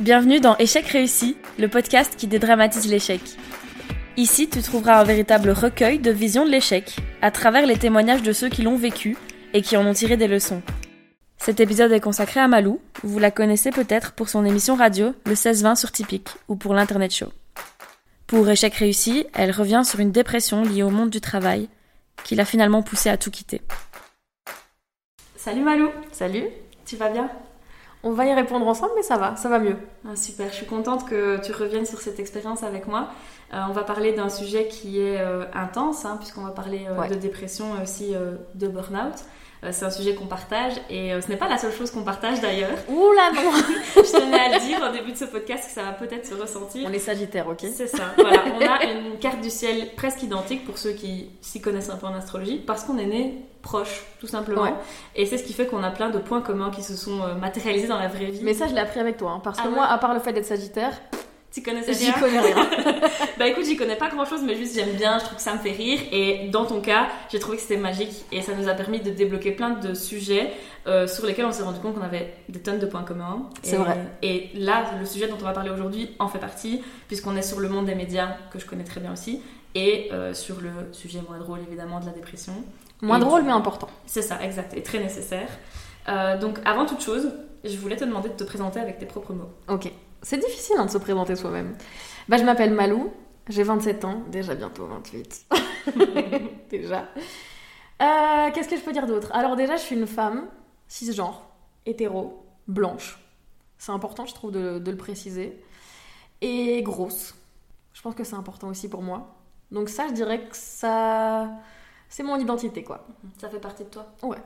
Bienvenue dans Échec réussi, le podcast qui dédramatise l'échec. Ici, tu trouveras un véritable recueil de visions de l'échec, à travers les témoignages de ceux qui l'ont vécu et qui en ont tiré des leçons. Cet épisode est consacré à Malou, vous la connaissez peut-être pour son émission radio le 16-20 sur Typique ou pour l'Internet Show. Pour Échec réussi, elle revient sur une dépression liée au monde du travail qui l'a finalement poussée à tout quitter. Salut Malou Salut Tu vas bien? On va y répondre ensemble, mais ça va, ça va mieux. Ah, super, je suis contente que tu reviennes sur cette expérience avec moi. Euh, on va parler d'un sujet qui est euh, intense, hein, puisqu'on va parler euh, Ouais. de dépression et aussi de burn-out. Euh, c'est un sujet qu'on partage et euh, ce n'est pas la seule chose qu'on partage d'ailleurs. Ouh là non je tenais à le dire au début de ce podcast que ça va peut-être se ressentir. On est sagittaire, ok C'est ça, voilà. On a une carte du ciel presque identique pour ceux qui s'y connaissent un peu en astrologie, parce qu'on est nés proches, tout simplement. Ouais. Et c'est ce qui fait qu'on a plein de points communs qui se sont euh, matérialisés dans la vraie vie. Mais ça, je l'ai appris avec toi, hein, parce Ah que ouais moi, à part le fait d'être sagittaire, tu connaissais j'y bien connais rien. Bah écoute, j'y connais pas grand chose, mais juste j'aime bien, je trouve que ça me fait rire. Et dans ton cas, j'ai trouvé que c'était magique et ça nous a permis de débloquer plein de sujets euh, sur lesquels on s'est rendu compte qu'on avait des tonnes de points communs. C'est vrai. Et là, le sujet dont on va parler aujourd'hui en fait partie, puisqu'on est sur le monde des médias, que je connais très bien aussi, et euh, sur le sujet moins drôle évidemment de la dépression. Moins Et drôle, mais important. C'est ça, exact, et très nécessaire. Euh, donc avant toute chose, je voulais te demander de te présenter avec tes propres mots. Ok. C'est difficile hein, de se présenter soi-même. Bah, je m'appelle Malou, j'ai 27 ans, déjà bientôt 28. déjà. Euh, Qu'est-ce que je peux dire d'autre? Alors déjà, je suis une femme, cisgenre, hétéro, blanche. C'est important, je trouve, de, de le préciser. Et grosse. Je pense que c'est important aussi pour moi. Donc ça, je dirais que ça... C'est mon identité, quoi. Ça fait partie de toi? Ouais.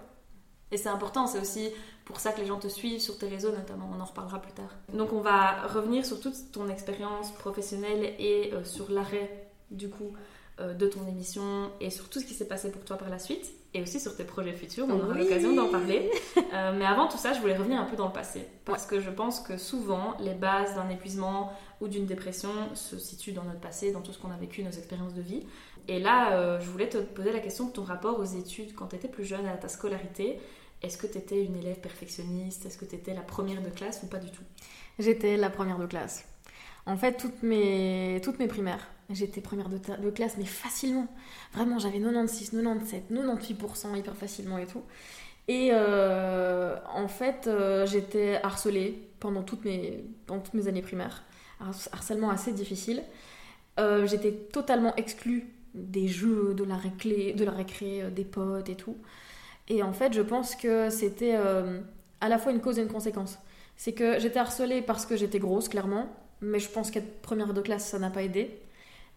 Et c'est important, c'est aussi pour ça que les gens te suivent sur tes réseaux notamment, on en reparlera plus tard. Donc on va revenir sur toute ton expérience professionnelle et euh, sur l'arrêt du coup euh, de ton émission et sur tout ce qui s'est passé pour toi par la suite et aussi sur tes projets futurs, on aura Oui. l'occasion d'en parler. Euh, mais avant tout ça, je voulais revenir un peu dans le passé parce que je pense que souvent les bases d'un épuisement ou d'une dépression se situent dans notre passé, dans tout ce qu'on a vécu, nos expériences de vie. Et là, euh, je voulais te poser la question de ton rapport aux études quand tu étais plus jeune, à ta scolarité. Est-ce que tu étais une élève perfectionniste? Est-ce que tu étais la première de classe ou pas du tout? J'étais la première de classe. En fait, toutes mes, toutes mes primaires, j'étais première de, classe, mais facilement. Vraiment, j'avais 96, 97, 98% hyper facilement et tout. Et euh, en fait, euh, j'étais harcelée pendant toutes, mes, pendant toutes mes années primaires. Har- Harcèlement assez difficile. Euh, j'étais totalement exclue des jeux, de la, récré, de la récré, des potes et tout. Et en fait, je pense que c'était euh, à la fois une cause et une conséquence. C'est que j'étais harcelée parce que j'étais grosse, clairement, mais je pense qu'être première de classe, ça n'a pas aidé.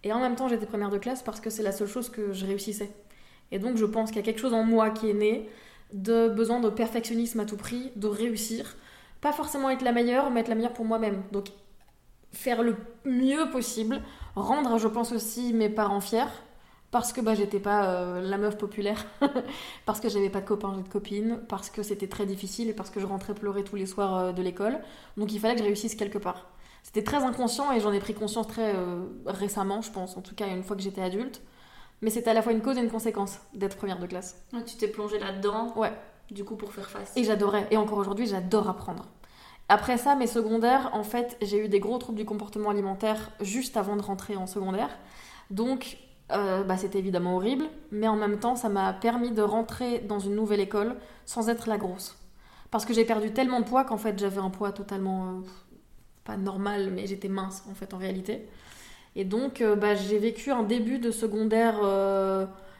Et en même temps, j'étais première de classe parce que c'est la seule chose que je réussissais. Et donc, je pense qu'il y a quelque chose en moi qui est né de besoin de perfectionnisme à tout prix, de réussir. Pas forcément être la meilleure, mais être la meilleure pour moi-même. Donc, faire le mieux possible, rendre, je pense aussi, mes parents fiers. Parce que bah, j'étais pas euh, la meuf populaire, parce que j'avais pas de copains, j'ai de copines, parce que c'était très difficile et parce que je rentrais pleurer tous les soirs euh, de l'école. Donc il fallait que je réussisse quelque part. C'était très inconscient et j'en ai pris conscience très euh, récemment, je pense, en tout cas une fois que j'étais adulte. Mais c'était à la fois une cause et une conséquence d'être première de classe. Tu t'es plongée là-dedans, Ouais. du coup, pour faire face. Et j'adorais. Et encore aujourd'hui, j'adore apprendre. Après ça, mes secondaires, en fait, j'ai eu des gros troubles du comportement alimentaire juste avant de rentrer en secondaire. Donc, euh, bah, c'était évidemment horrible. Mais en même temps, ça m'a permis de rentrer dans une nouvelle école sans être la grosse. Parce que j'ai perdu tellement de poids qu'en fait, j'avais un poids totalement... euh, pas normal, mais j'étais mince, en fait, en réalité. Et donc, euh, bah, j'ai vécu un début de secondaire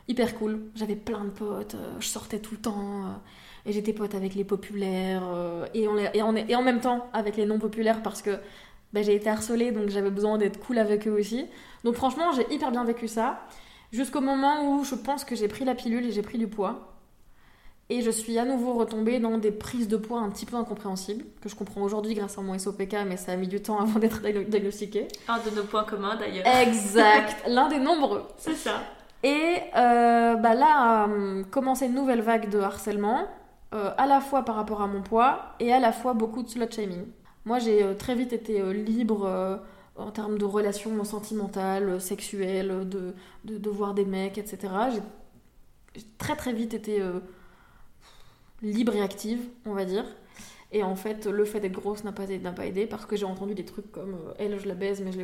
hyper cool. J'avais plein de potes, je sortais tout le temps. et j'étais pote avec les populaires et, en, et en même temps avec les non populaires parce que bah, j'ai été harcelée donc j'avais besoin d'être cool avec eux aussi. Donc franchement j'ai hyper bien vécu ça jusqu'au moment où je pense que j'ai pris la pilule et j'ai pris du poids. Et je suis à nouveau retombée dans des prises de poids un petit peu incompréhensibles, que je comprends aujourd'hui grâce à mon SOPK, mais ça a mis du temps avant d'être diagno- diagnostiqué. Un de nos points communs d'ailleurs. Exact, l'un des nombreux. C'est ça. Et euh, bah là a hum, commencé une nouvelle vague de harcèlement, euh, à la fois par rapport à mon poids et à la fois beaucoup de slut shaming. Moi j'ai euh, très vite été euh, libre euh, en termes de relations sentimentales, sexuelles, de, de, voir des mecs, etc. J'ai très très vite été libre et active, on va dire. Et en fait, le fait d'être grosse n'a pas, aidé parce que j'ai entendu des trucs comme elle, je la baise, mais je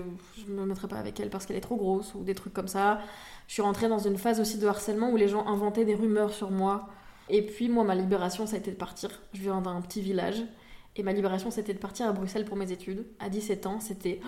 ne me mettrai pas avec elle parce qu'elle est trop grosse ou des trucs comme ça. Je suis rentrée dans une phase aussi de harcèlement où les gens inventaient des rumeurs sur moi. Et puis, moi, ma libération, ça a été de partir. Je viens d'un petit village. Et ma libération, c'était de partir à Bruxelles pour mes études. À 17 ans, c'était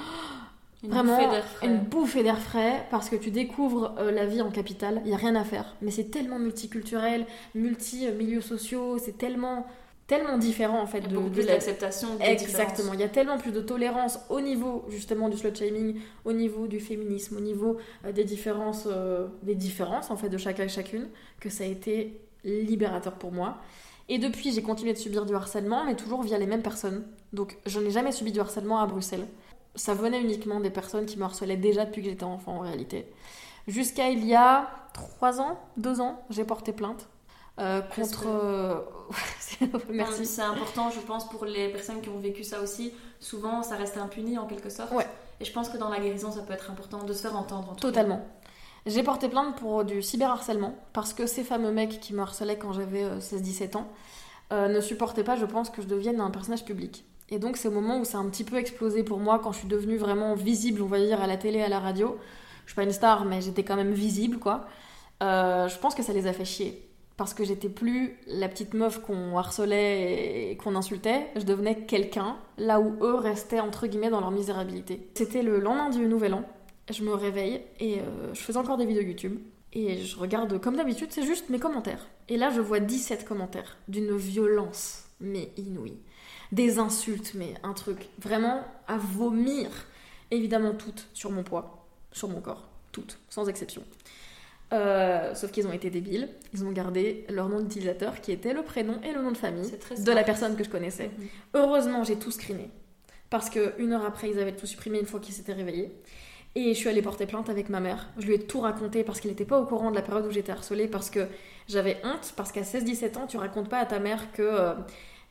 vraiment une bouffée d'air frais parce que tu découvres euh, la vie en capitale. Il n'y a rien à faire. Mais c'est tellement multiculturel, multi-milieux sociaux, c'est tellement tellement différent en fait de, plus d'acceptation exactement il y a tellement plus de tolérance au niveau justement du slut shaming au niveau du féminisme au niveau euh, des différences euh, des différences en fait de chacun et chacune que ça a été libérateur pour moi et depuis j'ai continué de subir du harcèlement mais toujours via les mêmes personnes donc je n'ai jamais subi du harcèlement à Bruxelles ça venait uniquement des personnes qui me harcelaient déjà depuis que j'étais enfant en réalité jusqu'à il y a trois ans deux ans j'ai porté plainte euh, contre. Euh, Merci. C'est important, je pense, pour les personnes qui ont vécu ça aussi. Souvent, ça reste impuni en quelque sorte. Ouais. Et je pense que dans la guérison, ça peut être important de se faire entendre. Totalement. J'ai porté plainte pour du cyberharcèlement parce que ces fameux mecs qui me harcelaient quand j'avais 16-17 euh, ans ne supportaient pas, je pense, que je devienne un personnage public. Et donc, c'est au moment où ça a un petit peu explosé pour moi quand je suis devenue vraiment visible, on va dire, à la télé, à la radio. Je suis pas une star, mais j'étais quand même visible, quoi. je pense que ça les a fait chier parce que j'étais plus la petite meuf qu'on harcelait et qu'on insultait, je devenais quelqu'un, là où eux restaient entre guillemets dans leur misérabilité. C'était le lendemain du Nouvel An, je me réveille et euh, je faisais encore des vidéos YouTube. Et je regarde, comme d'habitude, c'est juste mes commentaires. Et là, je vois 17 commentaires d'une violence, mais inouïe. Des insultes, mais un truc vraiment à vomir. Évidemment, toutes sur mon poids, sur mon corps. Toutes, sans exception. Euh, sauf qu'ils ont été débiles. Ils ont gardé leur nom d'utilisateur qui était le prénom et le nom de famille de la personne que je connaissais. Mhm. Heureusement, j'ai tout screené. Parce qu'une heure après, ils avaient tout supprimé une fois qu'ils s'étaient réveillés. Et je suis allée porter plainte avec ma mère. Je lui ai tout raconté parce qu'elle n'était pas au courant de la période où j'étais harcelée. Parce que j'avais honte. Parce qu'à 16-17 ans, tu racontes pas à ta mère que. Euh,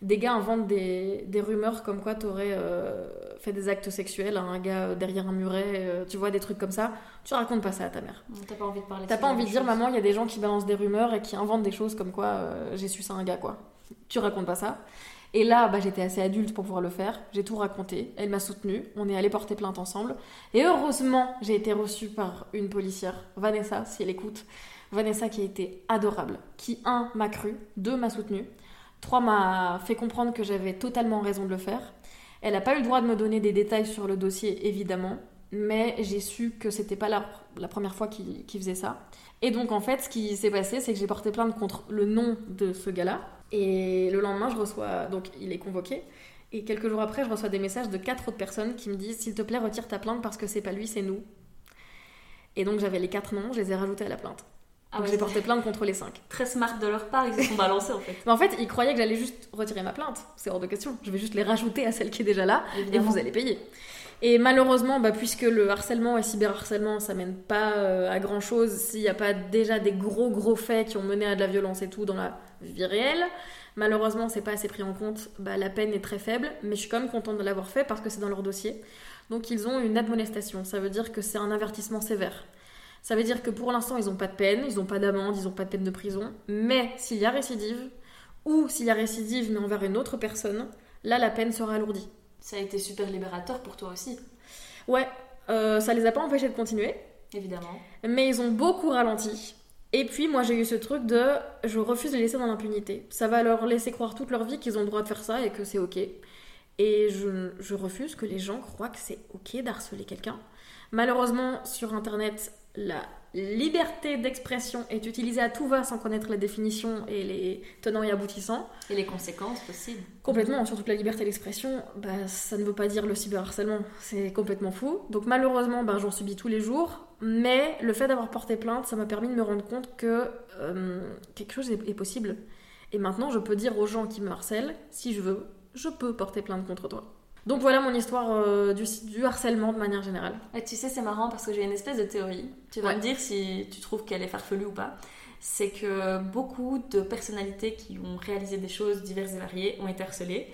des gars inventent des, des rumeurs comme quoi t'aurais euh, fait des actes sexuels à un gars derrière un muret, euh, tu vois, des trucs comme ça. Tu racontes pas ça à ta mère. T'as pas envie de parler T'as pas envie de dire, maman, il y a des gens qui balancent des rumeurs et qui inventent des choses comme quoi euh, j'ai su ça un gars, quoi. Tu racontes pas ça. Et là, bah, j'étais assez adulte pour pouvoir le faire. J'ai tout raconté. Elle m'a soutenue. On est allé porter plainte ensemble. Et heureusement, j'ai été reçue par une policière, Vanessa, si elle écoute. Vanessa qui a été adorable. Qui, un, m'a cru. Deux, m'a soutenue. 3 m'a fait comprendre que j'avais totalement raison de le faire. Elle n'a pas eu le droit de me donner des détails sur le dossier, évidemment, mais j'ai su que c'était pas la, la, première fois qu'il faisait ça. Et donc, en fait, ce qui s'est passé, c'est que j'ai porté plainte contre le nom de ce gars-là. Et le lendemain, je reçois. Donc, il est convoqué. Et quelques jours après, je reçois des messages de quatre autres personnes qui me disent S'il te plaît, retire ta plainte parce que c'est pas lui, c'est nous. Et donc, j'avais les quatre noms, je les ai rajoutés à la plainte. Ah j'ai porté plainte contre les cinq. Très smart de leur part, ils se sont balancés en fait. Mais en fait, ils croyaient que j'allais juste retirer ma plainte. C'est hors de question. Je vais juste les rajouter à celle qui est déjà là et vous allez payer. Et malheureusement, bah, puisque le harcèlement et cyberharcèlement, ça mène pas euh, à grand chose s'il n'y a pas déjà des gros gros faits qui ont mené à de la violence et tout dans la vie réelle. Malheureusement, c'est pas assez pris en compte. Bah, la peine est très faible, mais je suis quand même contente de l'avoir fait parce que c'est dans leur dossier. Donc ils ont une admonestation. Ça veut dire que c'est un avertissement sévère. Ça veut dire que pour l'instant, ils n'ont pas de peine, ils n'ont pas d'amende, ils n'ont pas de peine de prison. Mais s'il y a récidive, ou s'il y a récidive mais envers une autre personne, là, la peine sera alourdie. Ça a été super libérateur pour toi aussi. Ouais, euh, ça les a pas empêchés de continuer. Évidemment. Mais ils ont beaucoup ralenti. Et puis moi j'ai eu ce truc de je refuse de les laisser dans l'impunité. Ça va leur laisser croire toute leur vie qu'ils ont le droit de faire ça et que c'est ok. Et je, je refuse que les gens croient que c'est ok d'harceler quelqu'un. Malheureusement sur internet la liberté d'expression est utilisée à tout va sans connaître la définition et les tenants et aboutissants. Et les conséquences possibles. Complètement, surtout que la liberté d'expression, bah, ça ne veut pas dire le cyberharcèlement, c'est complètement fou. Donc malheureusement, bah, j'en subis tous les jours, mais le fait d'avoir porté plainte, ça m'a permis de me rendre compte que euh, quelque chose est possible. Et maintenant, je peux dire aux gens qui me harcèlent, si je veux, je peux porter plainte contre toi. Donc voilà mon histoire euh, du, du, harcèlement de manière générale. Et tu sais, c'est marrant parce que j'ai une espèce de théorie. Tu vas me dire si tu trouves qu'elle est farfelue ou pas. C'est que beaucoup de personnalités qui ont réalisé des choses diverses et variées ont été harcelées.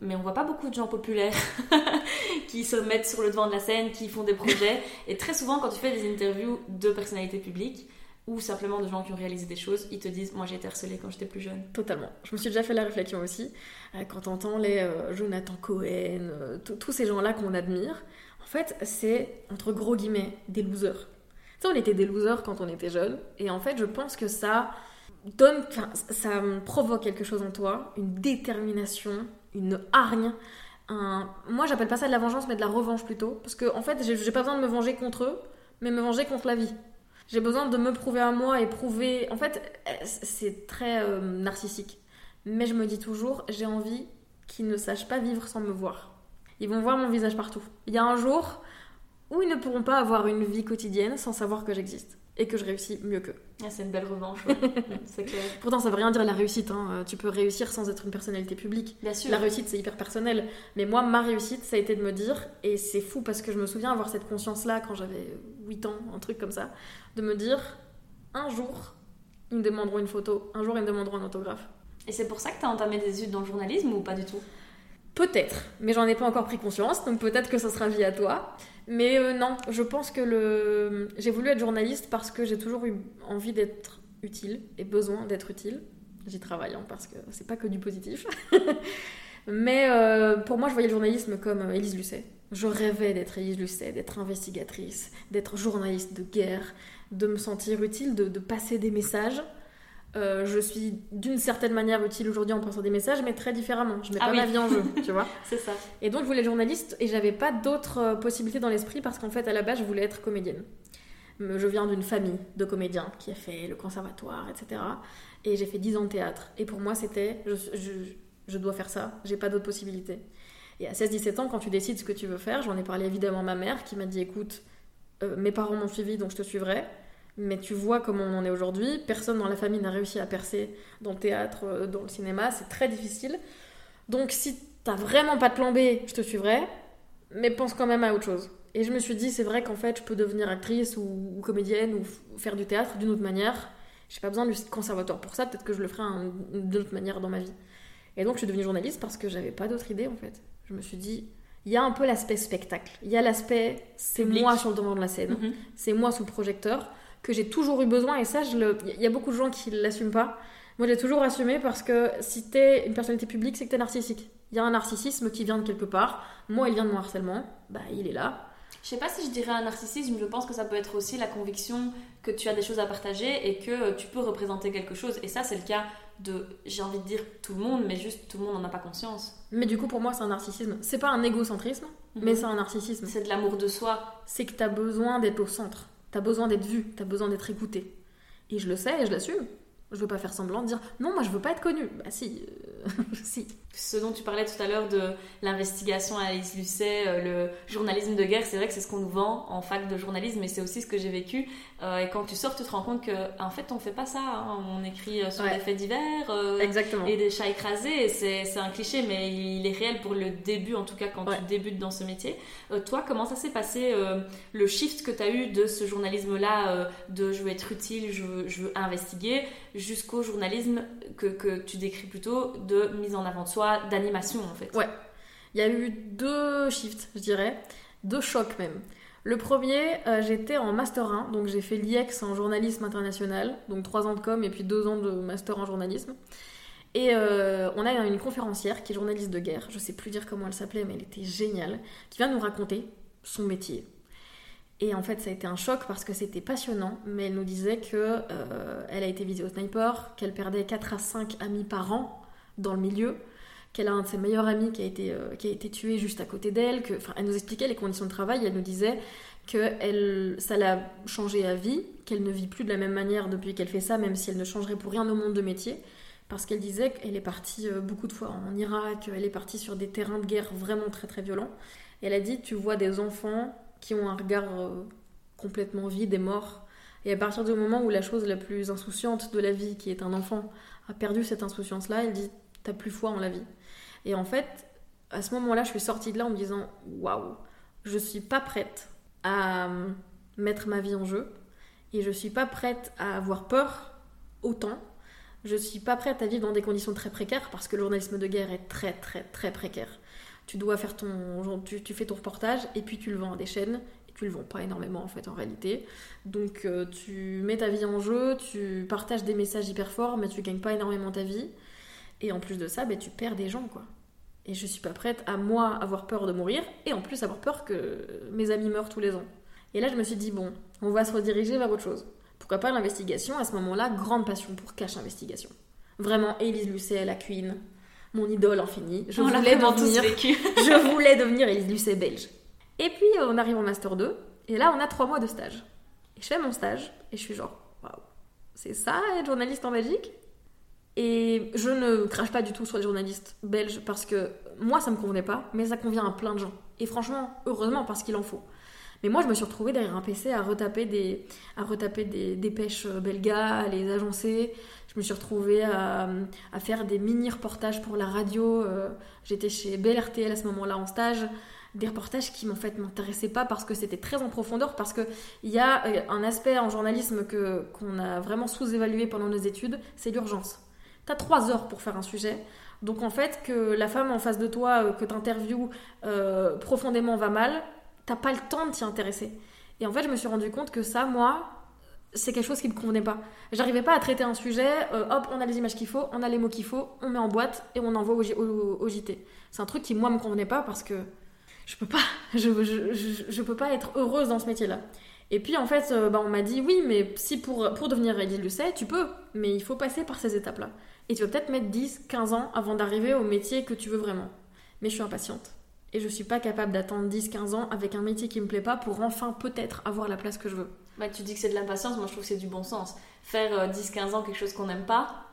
Mais on voit pas beaucoup de gens populaires qui se mettent sur le devant de la scène, qui font des projets. Et très souvent, quand tu fais des interviews de personnalités publiques, ou simplement de gens qui ont réalisé des choses, ils te disent Moi j'ai été harcelée quand j'étais plus jeune. Totalement. Je me suis déjà fait la réflexion aussi. Euh, quand on entend les euh, Jonathan Cohen, euh, tous ces gens-là qu'on admire, en fait, c'est entre gros guillemets des losers. Tu sais, on était des losers quand on était jeunes, et en fait, je pense que ça donne, ça provoque quelque chose en toi, une détermination, une hargne. Un... Moi, j'appelle pas ça de la vengeance, mais de la revanche plutôt. Parce que, en fait, j'ai pas besoin de me venger contre eux, mais me venger contre la vie. J'ai besoin de me prouver à moi et prouver. En fait, c'est très euh, narcissique. Mais je me dis toujours, j'ai envie qu'ils ne sachent pas vivre sans me voir. Ils vont voir mon visage partout. Il y a un jour où ils ne pourront pas avoir une vie quotidienne sans savoir que j'existe et que je réussis mieux qu'eux. Ah, c'est une belle revanche, c'est clair. Pourtant, ça veut rien dire la réussite. Hein. Euh, tu peux réussir sans être une personnalité publique. Bien sûr. La réussite, c'est hyper personnel. Mais moi, ma réussite, ça a été de me dire, et c'est fou parce que je me souviens avoir cette conscience-là quand j'avais 8 ans, un truc comme ça, de me dire, un jour, ils me demanderont une photo, un jour, ils me demanderont un autographe. Et c'est pour ça que tu as entamé des études dans le journalisme ou pas du tout? Peut-être, mais j'en ai pas encore pris conscience, donc peut-être que ça sera via toi. Mais euh, non, je pense que le... j'ai voulu être journaliste parce que j'ai toujours eu envie d'être utile et besoin d'être utile. J'y travaille hein, parce que c'est pas que du positif. Mais euh, pour moi, je voyais le journalisme comme euh, Élise Lucet. Je rêvais d'être Élise Lucet, d'être investigatrice, d'être journaliste de guerre, de me sentir utile, de passer des messages. Euh, je suis d'une certaine manière utile aujourd'hui en pensant des messages, mais très différemment. Je mets ah pas ma vie en jeu, tu vois. C'est ça. Et donc, je voulais journaliste et j'avais pas d'autres euh, possibilités dans l'esprit parce qu'en fait, à la base, je voulais être comédienne. Je viens d'une famille de comédiens qui a fait le conservatoire, etc. Et j'ai fait 10 ans de théâtre. Et pour moi, c'était je, je, je, dois faire ça, j'ai pas d'autres possibilités. Et à 16-17 ans, quand tu décides ce que tu veux faire, j'en ai parlé évidemment à ma mère qui m'a dit écoute, euh, mes parents m'ont suivi donc je te suivrai mais tu vois comment on en est aujourd'hui. Personne dans la famille n'a réussi à percer dans le théâtre, euh, dans le cinéma. C'est très difficile. Donc si t'as vraiment pas de plan B, je te suivrai. Mais pense quand même à autre chose. Et je me suis dit, c'est vrai qu'en fait, je peux devenir actrice ou, comédienne ou faire du théâtre d'une autre manière. J'ai pas besoin du conservatoire pour ça. Peut-être que je le ferai d'une autre manière dans ma vie. Et donc, je suis devenue journaliste parce que j'avais pas d'autre idée en fait. Je me suis dit, il y a un peu l'aspect spectacle. Il y a l'aspect, c'est moi sur le devant de la scène. Mhm. C'est moi sous le projecteur que j'ai toujours eu besoin et ça, il y a beaucoup de gens qui ne l'assument pas. Moi, j'ai toujours assumé parce que si t'es une personnalité publique, c'est que t'es narcissique. Il y a un narcissisme qui vient de quelque part. Moi, il vient de mon harcèlement. Bah, il est là. Je sais pas si je dirais un narcissisme, je pense que ça peut être aussi la conviction que tu as des choses à partager et que tu peux représenter quelque chose. Et ça, c'est le cas de, j'ai envie de dire tout le monde, mais juste tout le monde n'en a pas conscience. Mais du coup, pour moi, c'est un narcissisme. C'est pas un égocentrisme, mais mhm. c'est un narcissisme. C'est de l'amour de soi. C'est que tu as besoin d'être au centre. T'as besoin d'être vu, t'as besoin d'être écouté. Et je le sais et je l'assume. Je veux pas faire semblant de dire non, moi je veux pas être connue. Bah si, euh, si. Ce dont tu parlais tout à l'heure de l'investigation à Alice Lucet, euh, le journalisme de guerre, c'est vrai que c'est ce qu'on nous vend en fac de journalisme, mais c'est aussi ce que j'ai vécu. Euh, et quand tu sors, tu te rends compte que en fait, on fait pas ça. Hein. On écrit sur des faits divers et des chats écrasés. C'est un cliché, mais il est réel pour le début, en tout cas quand tu débutes dans ce métier. toi, comment ça s'est passé le shift que tu as eu de ce journalisme-là, de je veux être utile, je veux, je veux investiguer jusqu'au journalisme que, que, tu décris plutôt de mise en avant de soi, d'animation en fait. Ouais. Il y a eu deux shifts, je dirais, deux chocs même. Le premier, euh, j'étais en Master 1, donc j'ai fait l'IEX en journalisme international, donc trois ans de com et puis deux ans de Master en journalisme. Et euh, on a une conférencière qui est journaliste de guerre, je sais plus dire comment elle s'appelait, mais elle était géniale, qui vient nous raconter son métier, et en fait, ça a été un choc parce que c'était passionnant, mais elle nous disait que euh, elle a été au sniper, qu'elle perdait 4 à 5 amis par an dans le milieu, qu'elle a un de ses meilleurs amis qui a été, euh, qui a été tué juste à côté d'elle, que, elle nous expliquait les conditions de travail, elle nous disait que elle, ça l'a changé à vie, qu'elle ne vit plus de la même manière depuis qu'elle fait ça, même si elle ne changerait pour rien au monde de métier, parce qu'elle disait qu'elle est partie euh, beaucoup de fois en Irak, elle est partie sur des terrains de guerre vraiment très très violents. Et elle a dit, tu vois des enfants qui ont un regard euh, complètement vide et mort. Et à partir du moment où la chose la plus insouciante de la vie, qui est un enfant, a perdu cette insouciance-là, elle dit T'as plus foi en la vie. Et en fait, à ce moment-là, je suis sortie de là en me disant Waouh, je suis pas prête à euh, mettre ma vie en jeu. Et je suis pas prête à avoir peur autant. Je suis pas prête à vivre dans des conditions très précaires parce que le journalisme de guerre est très très très précaire tu dois faire ton tu, tu, fais ton reportage et puis tu le vends à des chaînes tu le vends pas énormément en fait en réalité. Donc euh, tu mets ta vie en jeu, tu partages des messages hyper forts, mais tu gagnes pas énormément ta vie. Et en plus de ça, ben, tu perds des gens quoi. Et je suis pas prête à moi avoir peur de mourir et en plus avoir peur que mes amis meurent tous les ans. Et là je me suis dit bon, on va se rediriger vers autre chose. Pourquoi pas l'investigation? À ce moment-là, grande passion pour cache investigation. Vraiment, Élise Lucet, la queen, mon idole infinie. Je voulais devenir, je voulais devenir Élise Lucet belge. Et puis on arrive en master 2 et là on a trois mois de stage. Et je fais mon stage et je suis genre waouh, c'est ça être journaliste en Belgique? Et je ne crache pas du tout sur les journalistes belges parce que moi ça me convenait pas, mais ça convient à plein de gens. Et franchement, heureusement parce qu'il en faut. Mais moi, je me suis retrouvée derrière un PC à retaper des, à retaper des, des pêches belgas, à les agencer. Je me suis retrouvée à, faire des mini-reportages pour la radio. Euh, j'étais chez BLRTL à ce moment-là en stage. Des reportages qui, en fait, m'intéressaient pas parce que c'était très en profondeur, parce qu'il y a euh, un aspect en journalisme que, qu'on a vraiment sous-évalué pendant nos études, c'est l'urgence. Tu as trois heures pour faire un sujet. Donc en fait, que la femme en face de toi, euh, que tu interviews profondément va mal, t'as pas le temps de t'y intéresser. Et en fait, je me suis rendu compte que ça, moi, c'est quelque chose qui me convenait pas. J'arrivais pas à traiter un sujet, euh, hop, on a les images qu'il faut, on a les mots qu'il faut, on met en boîte et on envoie au, JT. C'est un truc qui, moi, me convenait pas parce que je peux pas, je, peux pas être heureuse dans ce métier-là. Et puis, en fait, euh, bah, on m'a dit, oui, mais si pour, pour devenir Elise Lucet, tu peux, mais il faut passer par ces étapes-là. Et tu vas peut-être mettre 10, 15 ans avant d'arriver au métier que tu veux vraiment. Mais je suis impatiente. Et je suis pas capable d'attendre 10-15 ans avec un métier qui me plaît pas pour enfin peut-être avoir la place que je veux. Bah, tu dis que c'est de l'impatience, moi je trouve que c'est du bon sens. Faire 10-15 euh, ans quelque chose qu'on n'aime pas.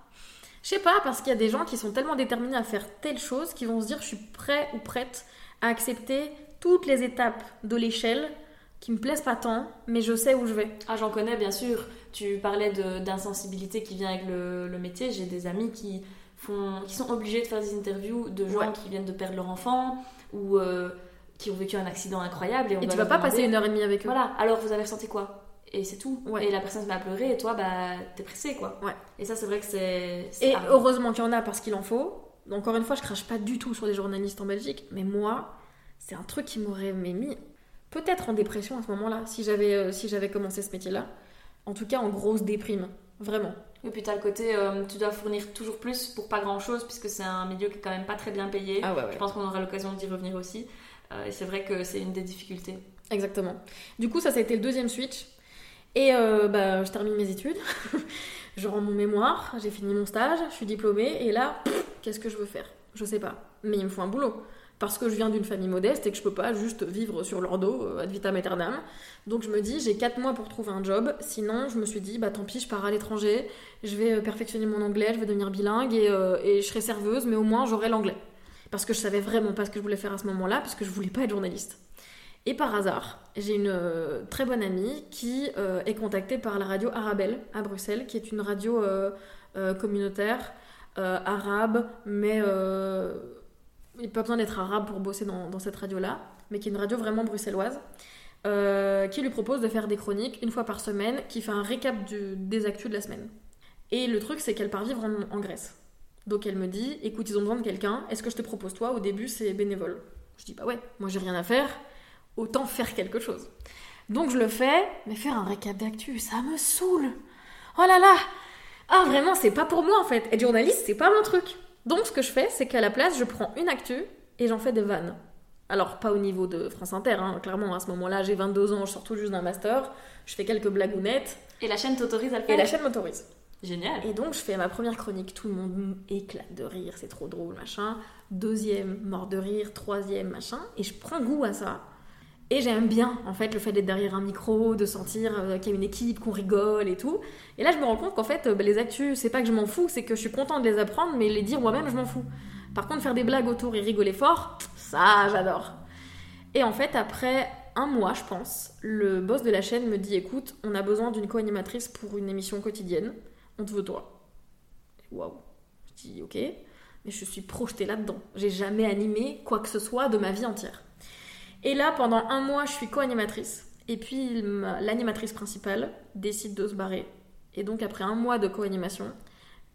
Je sais pas, parce qu'il y a des gens qui sont tellement déterminés à faire telle chose qu'ils vont se dire je suis prêt ou prête à accepter toutes les étapes de l'échelle qui me plaisent pas tant, mais je sais où je vais. Ah, j'en connais bien sûr. Tu parlais d'insensibilité qui vient avec le, le métier. J'ai des amis qui, font, qui sont obligés de faire des interviews de gens qui viennent de perdre leur enfant ou euh, qui ont vécu un accident incroyable. Et, on et tu vas pas passer une heure et demie avec eux. Voilà, alors vous avez ressenti quoi? Et c'est tout. Et la personne se met à pleurer et toi, bah, t'es pressé, quoi. Ouais. Et ça, c'est vrai que c'est. Et heureusement qu'il y en a parce qu'il en faut. Encore une fois, je crache pas du tout sur les journalistes en Belgique, mais moi, c'est un truc qui m'aurait mis peut-être en dépression à ce moment-là, si j'avais euh, si j'avais commencé ce métier-là. En tout cas, en grosse déprime, vraiment. Et puis t'as le côté, euh, tu dois fournir toujours plus pour pas grand-chose, puisque c'est un milieu qui est quand même pas très bien payé. Ah Je pense qu'on aura l'occasion d'y revenir aussi. Euh, et c'est vrai que c'est une des difficultés. Exactement. Du coup, ça, ça a été le deuxième switch. Et euh, bah, je termine mes études. je rends mon mémoire, j'ai fini mon stage, je suis diplômée. Et là, qu'est-ce que je veux faire? Je sais pas. Mais il me faut un boulot parce que je viens d'une famille modeste et que je peux pas juste vivre sur leur dos euh, ad vitam aeternam. Donc je me dis, j'ai 4 mois pour trouver un job. Sinon, je me suis dit, bah tant pis, je pars à l'étranger, je vais euh, perfectionner mon anglais, je vais devenir bilingue et, euh, et je serai serveuse, mais au moins j'aurai l'anglais. Parce que je savais vraiment pas ce que je voulais faire à ce moment-là, parce que je voulais pas être journaliste. Et par hasard, j'ai une très bonne amie qui est contactée par la radio Arabelle à Bruxelles, qui est une radio communautaire arabe, mais il n'y a pas besoin d'être arabe pour bosser dans, cette radio-là, mais qui est une radio vraiment bruxelloise, euh, qui lui propose de faire des chroniques une fois par semaine, qui fait un récap des actus de la semaine. Et le truc, c'est qu'elle part vivre en, Grèce. Donc elle me dit, écoute, ils ont besoin de quelqu'un, est-ce que je te propose toi? Au début, c'est bénévole. Je dis, bah ouais, moi j'ai rien à faire, autant faire quelque chose. Donc je le fais, mais faire un récap d'actu, ça me saoule. Oh là là Ah vraiment, c'est pas pour moi en fait. Être journaliste, c'est pas mon truc. Donc ce que je fais, c'est qu'à la place, je prends une actu et j'en fais des vannes. Alors pas au niveau de France Inter, hein. clairement à ce moment-là, j'ai 22 ans, je sors tout juste d'un master, je fais quelques blagounettes. Et la chaîne t'autorise à le faire Et la chaîne m'autorise. Génial. Et donc je fais ma première chronique, tout le monde éclate de rire, c'est trop drôle, machin. Deuxième, mort de rire, troisième, machin. Et je prends goût à ça. Et j'aime bien, en fait, le fait d'être derrière un micro, de sentir euh, qu'il y a une équipe, qu'on rigole et tout. Et là, je me rends compte qu'en fait, euh, bah, les actus, c'est pas que je m'en fous, c'est que je suis contente de les apprendre, mais les dire moi-même, je m'en fous. Par contre, faire des blagues autour et rigoler fort, ça, j'adore. Et en fait, après un mois, je pense, le boss de la chaîne me dit écoute, on a besoin d'une co-animatrice pour une émission quotidienne, on te veut toi. Waouh. Je dis ok, mais je suis projetée là-dedans. J'ai jamais animé quoi que ce soit de ma vie entière. Et là, pendant un mois, je suis co-animatrice. Et puis, l'animatrice principale décide de se barrer. Et donc, après un mois de co-animation,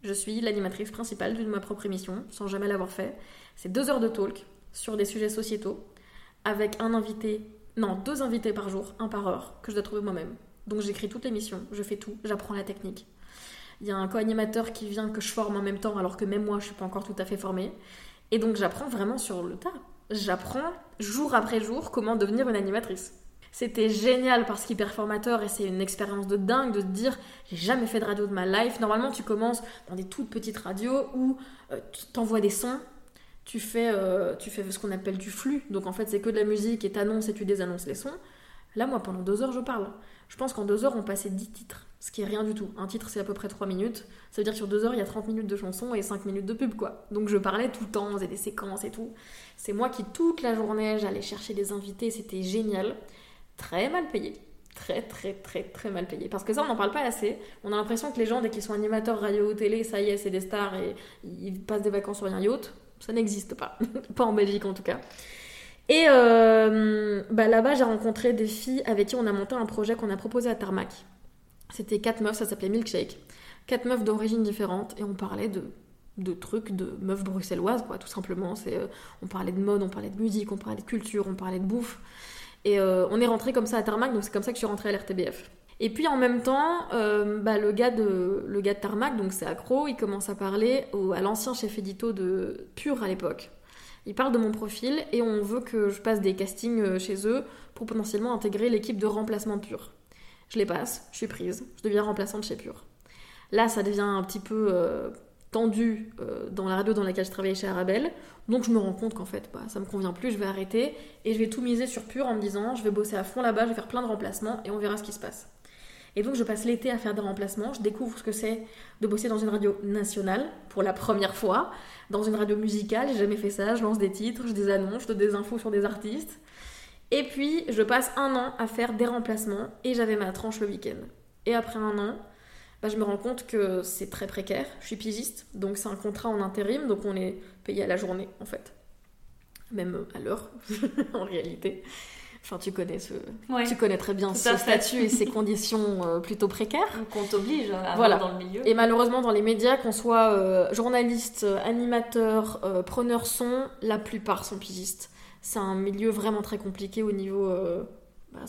je suis l'animatrice principale de ma propre émission, sans jamais l'avoir fait. C'est deux heures de talk sur des sujets sociétaux, avec un invité non, deux invités par jour, un par heure, que je dois trouver moi-même. Donc j'écris toute l'émission, je fais tout, j'apprends la technique. Il y a un co-animateur qui vient que je forme en même temps, alors que même moi, je suis pas encore tout à fait formée. Et donc j'apprends vraiment sur le tas. J'apprends jour après jour comment devenir une animatrice. C'était génial parce qu'hyper formateur et c'est une expérience de dingue de te dire j'ai jamais fait de radio de ma life. Normalement, tu commences dans des toutes petites radios où euh, tu t'envoies des sons, tu fais, euh, tu fais ce qu'on appelle du flux. Donc en fait, c'est que de la musique et t'annonces et tu désannonces les sons. Là, moi, pendant deux heures, je parle. Je pense qu'en deux heures, on passait dix titres, ce qui est rien du tout. Un titre, c'est à peu près trois minutes. Ça veut dire que sur deux heures, il y a 30 minutes de chansons et 5 minutes de pub, quoi. Donc je parlais tout le temps, on faisait des séquences et tout. C'est moi qui, toute la journée, j'allais chercher des invités, c'était génial. Très mal payé. Très, très, très, très mal payé. Parce que ça, on n'en parle pas assez. On a l'impression que les gens, dès qu'ils sont animateurs radio ou télé, ça y est, c'est des stars et ils passent des vacances sur un yacht. Ça n'existe pas. pas en Belgique, en tout cas. Et euh, bah, là-bas, j'ai rencontré des filles avec qui on a monté un projet qu'on a proposé à Tarmac. C'était quatre meufs, ça s'appelait Milkshake. Quatre meufs d'origine différentes et on parlait de, de trucs de meufs bruxelloises, quoi, tout simplement. C'est, euh, on parlait de mode, on parlait de musique, on parlait de culture, on parlait de bouffe. Et euh, on est rentré comme ça à Tarmac, donc c'est comme ça que je suis rentrée à l'RTBF. Et puis en même temps, bah, le, gars de, le gars de Tarmac, donc c'est Accro, il commence à parler à l'ancien chef édito de Pure à l'époque. Il parle de mon profil et on veut que je passe des castings euh, chez eux pour potentiellement intégrer l'équipe de remplacement Pure. Je les passe, je suis prise, je deviens remplaçante chez Pure. Là, ça devient un petit peu euh, tendu euh, dans la radio dans laquelle je travaillais chez Arabelle. Donc je me rends compte qu'en fait, bah, ça me convient plus, je vais arrêter et je vais tout miser sur Pure en me disant, je vais bosser à fond là-bas, je vais faire plein de remplacements et on verra ce qui se passe. Et donc je passe l'été à faire des remplacements, je découvre ce que c'est de bosser dans une radio nationale pour la première fois, dans une radio musicale, j'ai jamais fait ça, je lance des titres, je des annonces, je donne des infos sur des artistes. Et puis je passe un an à faire des remplacements et j'avais ma tranche le week-end. Et après un an, bah, je me rends compte que c'est très précaire, je suis pigiste, donc c'est un contrat en intérim, donc on est payé à la journée en fait. Même à l'heure, en réalité. Enfin, tu connais ce, tu connais très bien ce statut et ses conditions euh, plutôt précaires. Qu'on t'oblige à voilà. dans le milieu. Et malheureusement, dans les médias, qu'on soit euh, journaliste, animateur, euh, preneur son, la plupart sont pigistes. C'est un milieu vraiment très compliqué au niveau bah,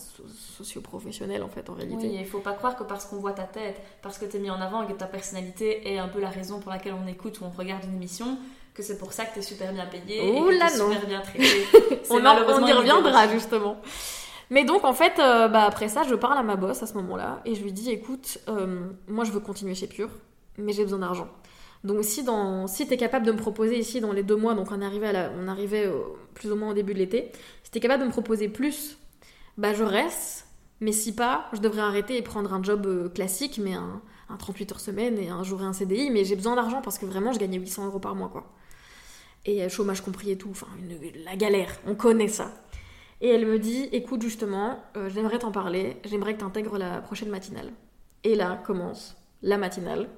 socio-professionnel en fait en réalité. Oui, il faut pas croire que parce qu'on voit ta tête, parce que tu es mis en avant et que ta personnalité est un peu la raison pour laquelle on écoute ou on regarde une émission, que c'est pour ça que tu es super bien payé et que là, super bien traité. on, en, y reviendra justement. Mais donc en fait, euh, bah, après ça, je parle à ma boss à ce moment-là et je lui dis écoute, euh, moi je veux continuer chez Pure, mais j'ai besoin d'argent. Donc si, dans, si tu es capable de me proposer ici dans les deux mois, donc on arrivait, à on plus ou moins au début de l'été, si tu es capable de me proposer plus, bah je reste, mais si pas, je devrais arrêter et prendre un job euh, classique, mais un, un 38 heures semaine et un jour et un CDI, mais j'ai besoin d'argent parce que vraiment je gagnais 800 euros par mois quoi et euh, chômage compris et tout, enfin la galère, on connaît ça. Et elle me dit, écoute justement, euh, j'aimerais t'en parler, j'aimerais que tu intègres la prochaine matinale. Et là commence la matinale.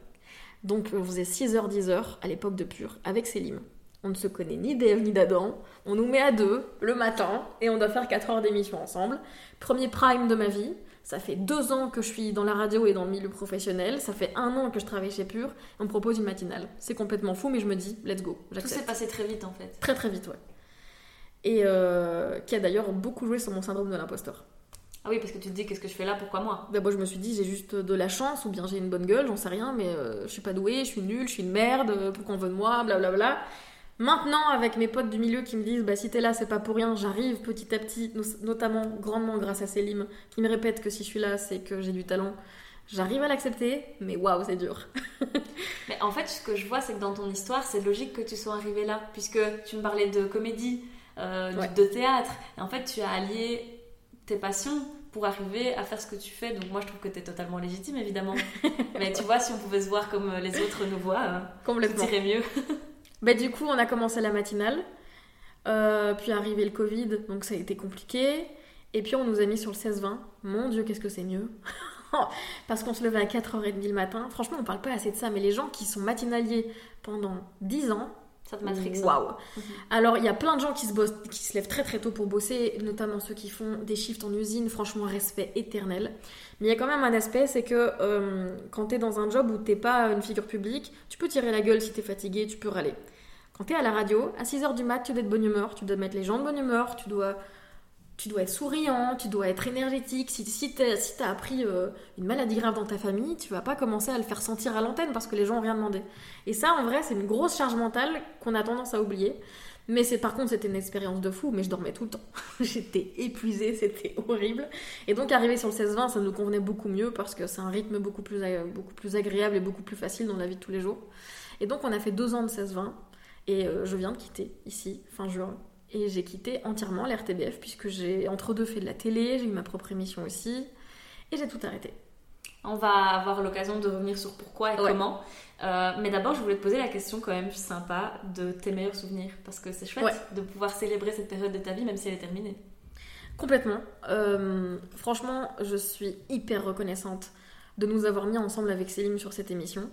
Donc on faisait 6h, 10h à l'époque de Pure avec Célim. On ne se connaît ni d'Ève ni d'Adam. On nous met à deux le matin et on doit faire 4 heures d'émission ensemble. Premier prime de ma vie. Ça fait deux ans que je suis dans la radio et dans le milieu professionnel. Ça fait un an que je travaille chez Pure. on me propose une matinale. C'est complètement fou, mais je me dis, let's go. Tout s'est passé très vite en fait. Très très vite, ouais. Et euh, qui a d'ailleurs beaucoup joué sur mon syndrome de l'imposteur. Ah oui, parce que tu te dis, qu'est-ce que je fais là? Pourquoi moi? D'abord, je me suis dit, j'ai juste de la chance, ou bien j'ai une bonne gueule, j'en sais rien, mais euh, je suis pas douée, je suis nulle, je suis une merde, pourquoi on veut de moi, blablabla. Bla, bla. Maintenant, avec mes potes du milieu qui me disent bah, si t'es là, c'est pas pour rien, j'arrive petit à petit, notamment grandement grâce à Célim, qui me répète que si je suis là, c'est que j'ai du talent. J'arrive à l'accepter, mais waouh, c'est dur. mais en fait, ce que je vois, c'est que dans ton histoire, c'est logique que tu sois arrivé là, puisque tu me parlais de comédie, euh, de théâtre, et en fait, tu as allié tes passions pour arriver à faire ce que tu fais. Donc moi, je trouve que tu es totalement légitime, évidemment. mais tu vois, si on pouvait se voir comme les autres nous voient, euh, Complètement. tout mieux. Bah, du coup, on a commencé la matinale. Euh, puis arrivé le Covid, donc ça a été compliqué. Et puis on nous a mis sur le 16-20. Mon Dieu, qu'est-ce que c'est mieux? Parce qu'on se levait à 4h30 le matin. Franchement, on parle pas assez de ça, mais les gens qui sont matinaliers pendant 10 ans, ça te matrix. Waouh mhm. Alors, il y a plein de gens qui se, bossent, qui se lèvent très très tôt pour bosser, notamment ceux qui font des shifts en usine. Franchement, respect éternel. Mais il y a quand même un aspect, c'est que euh, quand tu es dans un job où t'es pas une figure publique, tu peux tirer la gueule si tu es fatigué, tu peux râler. Quand tu es à la radio, à 6h du mat, tu dois être de bonne humeur, tu dois mettre les gens de bonne humeur, tu dois tu dois être souriant, tu dois être énergétique. Si, si t'as appris euh, une maladie grave dans ta famille, tu vas pas commencer à le faire sentir à l'antenne parce que les gens ont rien demandé. Et ça, en vrai, c'est une grosse charge mentale qu'on a tendance à oublier. Mais c'est par contre, c'était une expérience de fou, mais je dormais tout le temps. J'étais épuisée, c'était horrible. Et donc, arriver sur le 16-20, ça nous convenait beaucoup mieux parce que c'est un rythme beaucoup plus, ag- beaucoup plus agréable et beaucoup plus facile dans la vie de tous les jours. Et donc, on a fait deux ans de 16-20 et euh, je viens de quitter ici, fin juin. Et j'ai quitté entièrement l'RTBF puisque j'ai entre deux fait de la télé, j'ai eu ma propre émission aussi et j'ai tout arrêté. On va avoir l'occasion de revenir sur pourquoi et Ouais. comment. Euh, mais d'abord, je voulais te poser la question quand même sympa de tes meilleurs souvenirs. Parce que c'est chouette Ouais. de pouvoir célébrer cette période de ta vie, même si elle est terminée. Complètement. Euh, franchement, je suis hyper reconnaissante de nous avoir mis ensemble avec Céline sur cette émission.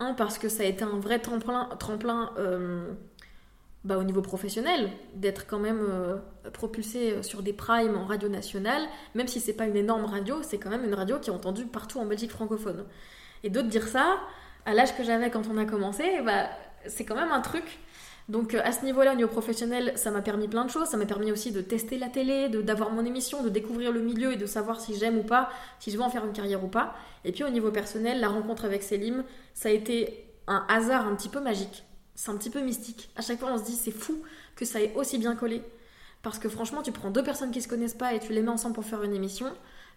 Un, parce que ça a été un vrai tremplin, tremplin euh, bah, au niveau professionnel, d'être quand même euh, propulsé sur des primes en radio nationale, même si c'est pas une énorme radio, c'est quand même une radio qui est entendue partout en Belgique francophone. Et te dire ça, à l'âge que j'avais quand on a commencé, bah, c'est quand même un truc. Donc euh, à ce niveau-là, au niveau professionnel, ça m'a permis plein de choses. Ça m'a permis aussi de tester la télé, d'avoir mon émission, de découvrir le milieu et de savoir si j'aime ou pas, si je veux en faire une carrière ou pas. Et puis au niveau personnel, la rencontre avec Selim, ça a été un hasard un petit peu magique. C'est un petit peu mystique. À chaque fois, on se dit c'est fou que ça ait aussi bien collé. Parce que franchement, tu prends deux personnes qui se connaissent pas et tu les mets ensemble pour faire une émission,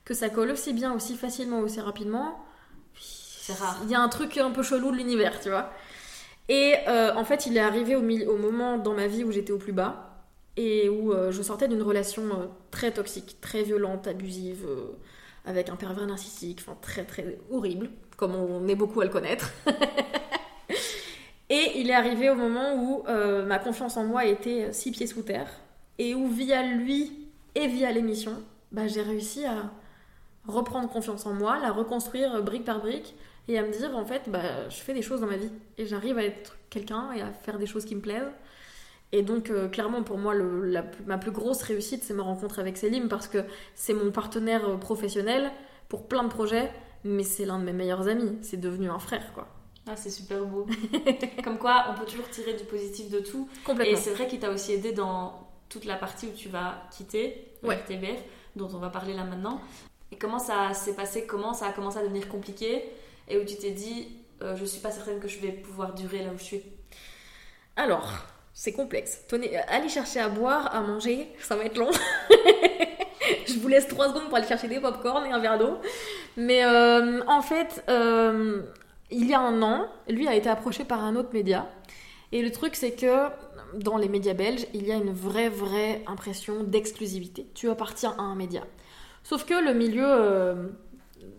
que ça colle aussi bien, aussi facilement, aussi rapidement. C'est rare. Il y a un truc un peu chelou de l'univers, tu vois. Et euh, en fait, il est arrivé au, au moment dans ma vie où j'étais au plus bas et où euh, je sortais d'une relation euh, très toxique, très violente, abusive, avec un pervers narcissique, enfin très très horrible, comme on est beaucoup à le connaître. et il est arrivé au moment où euh, ma confiance en moi était six pieds sous terre. Et où via lui et via l'émission, bah, j'ai réussi à reprendre confiance en moi, la reconstruire brique par brique et à me dire en fait bah, je fais des choses dans ma vie. Et j'arrive à être quelqu'un et à faire des choses qui me plaisent. Et donc euh, clairement pour moi ma plus grosse réussite c'est ma rencontre avec Selim parce que c'est mon partenaire euh, professionnel pour plein de projets mais c'est l'un de mes meilleurs amis. C'est devenu un frère quoi Ah, c'est super beau. Comme quoi, on peut toujours tirer du positif de tout. Et complètement c'est vrai qu'il t'a aussi aidé dans toute la partie où tu vas quitter le Ouais. RTBF, dont on va parler là maintenant. Et comment ça s'est passé Comment ça a commencé à devenir compliqué Et où tu t'es dit, euh, je suis pas certaine que je vais pouvoir durer là où je suis? alors c'est complexe Tenez, euh, allez chercher à boire à manger ça va être long je vous laisse 3 secondes pour aller chercher des pop-corn et un verre d'eau mais euh, en fait euh, il y a un an lui a été approché par un autre média et le truc c'est que dans les médias belges il y a une vraie vraie impression d'exclusivité tu appartiens à un média sauf que le milieu euh,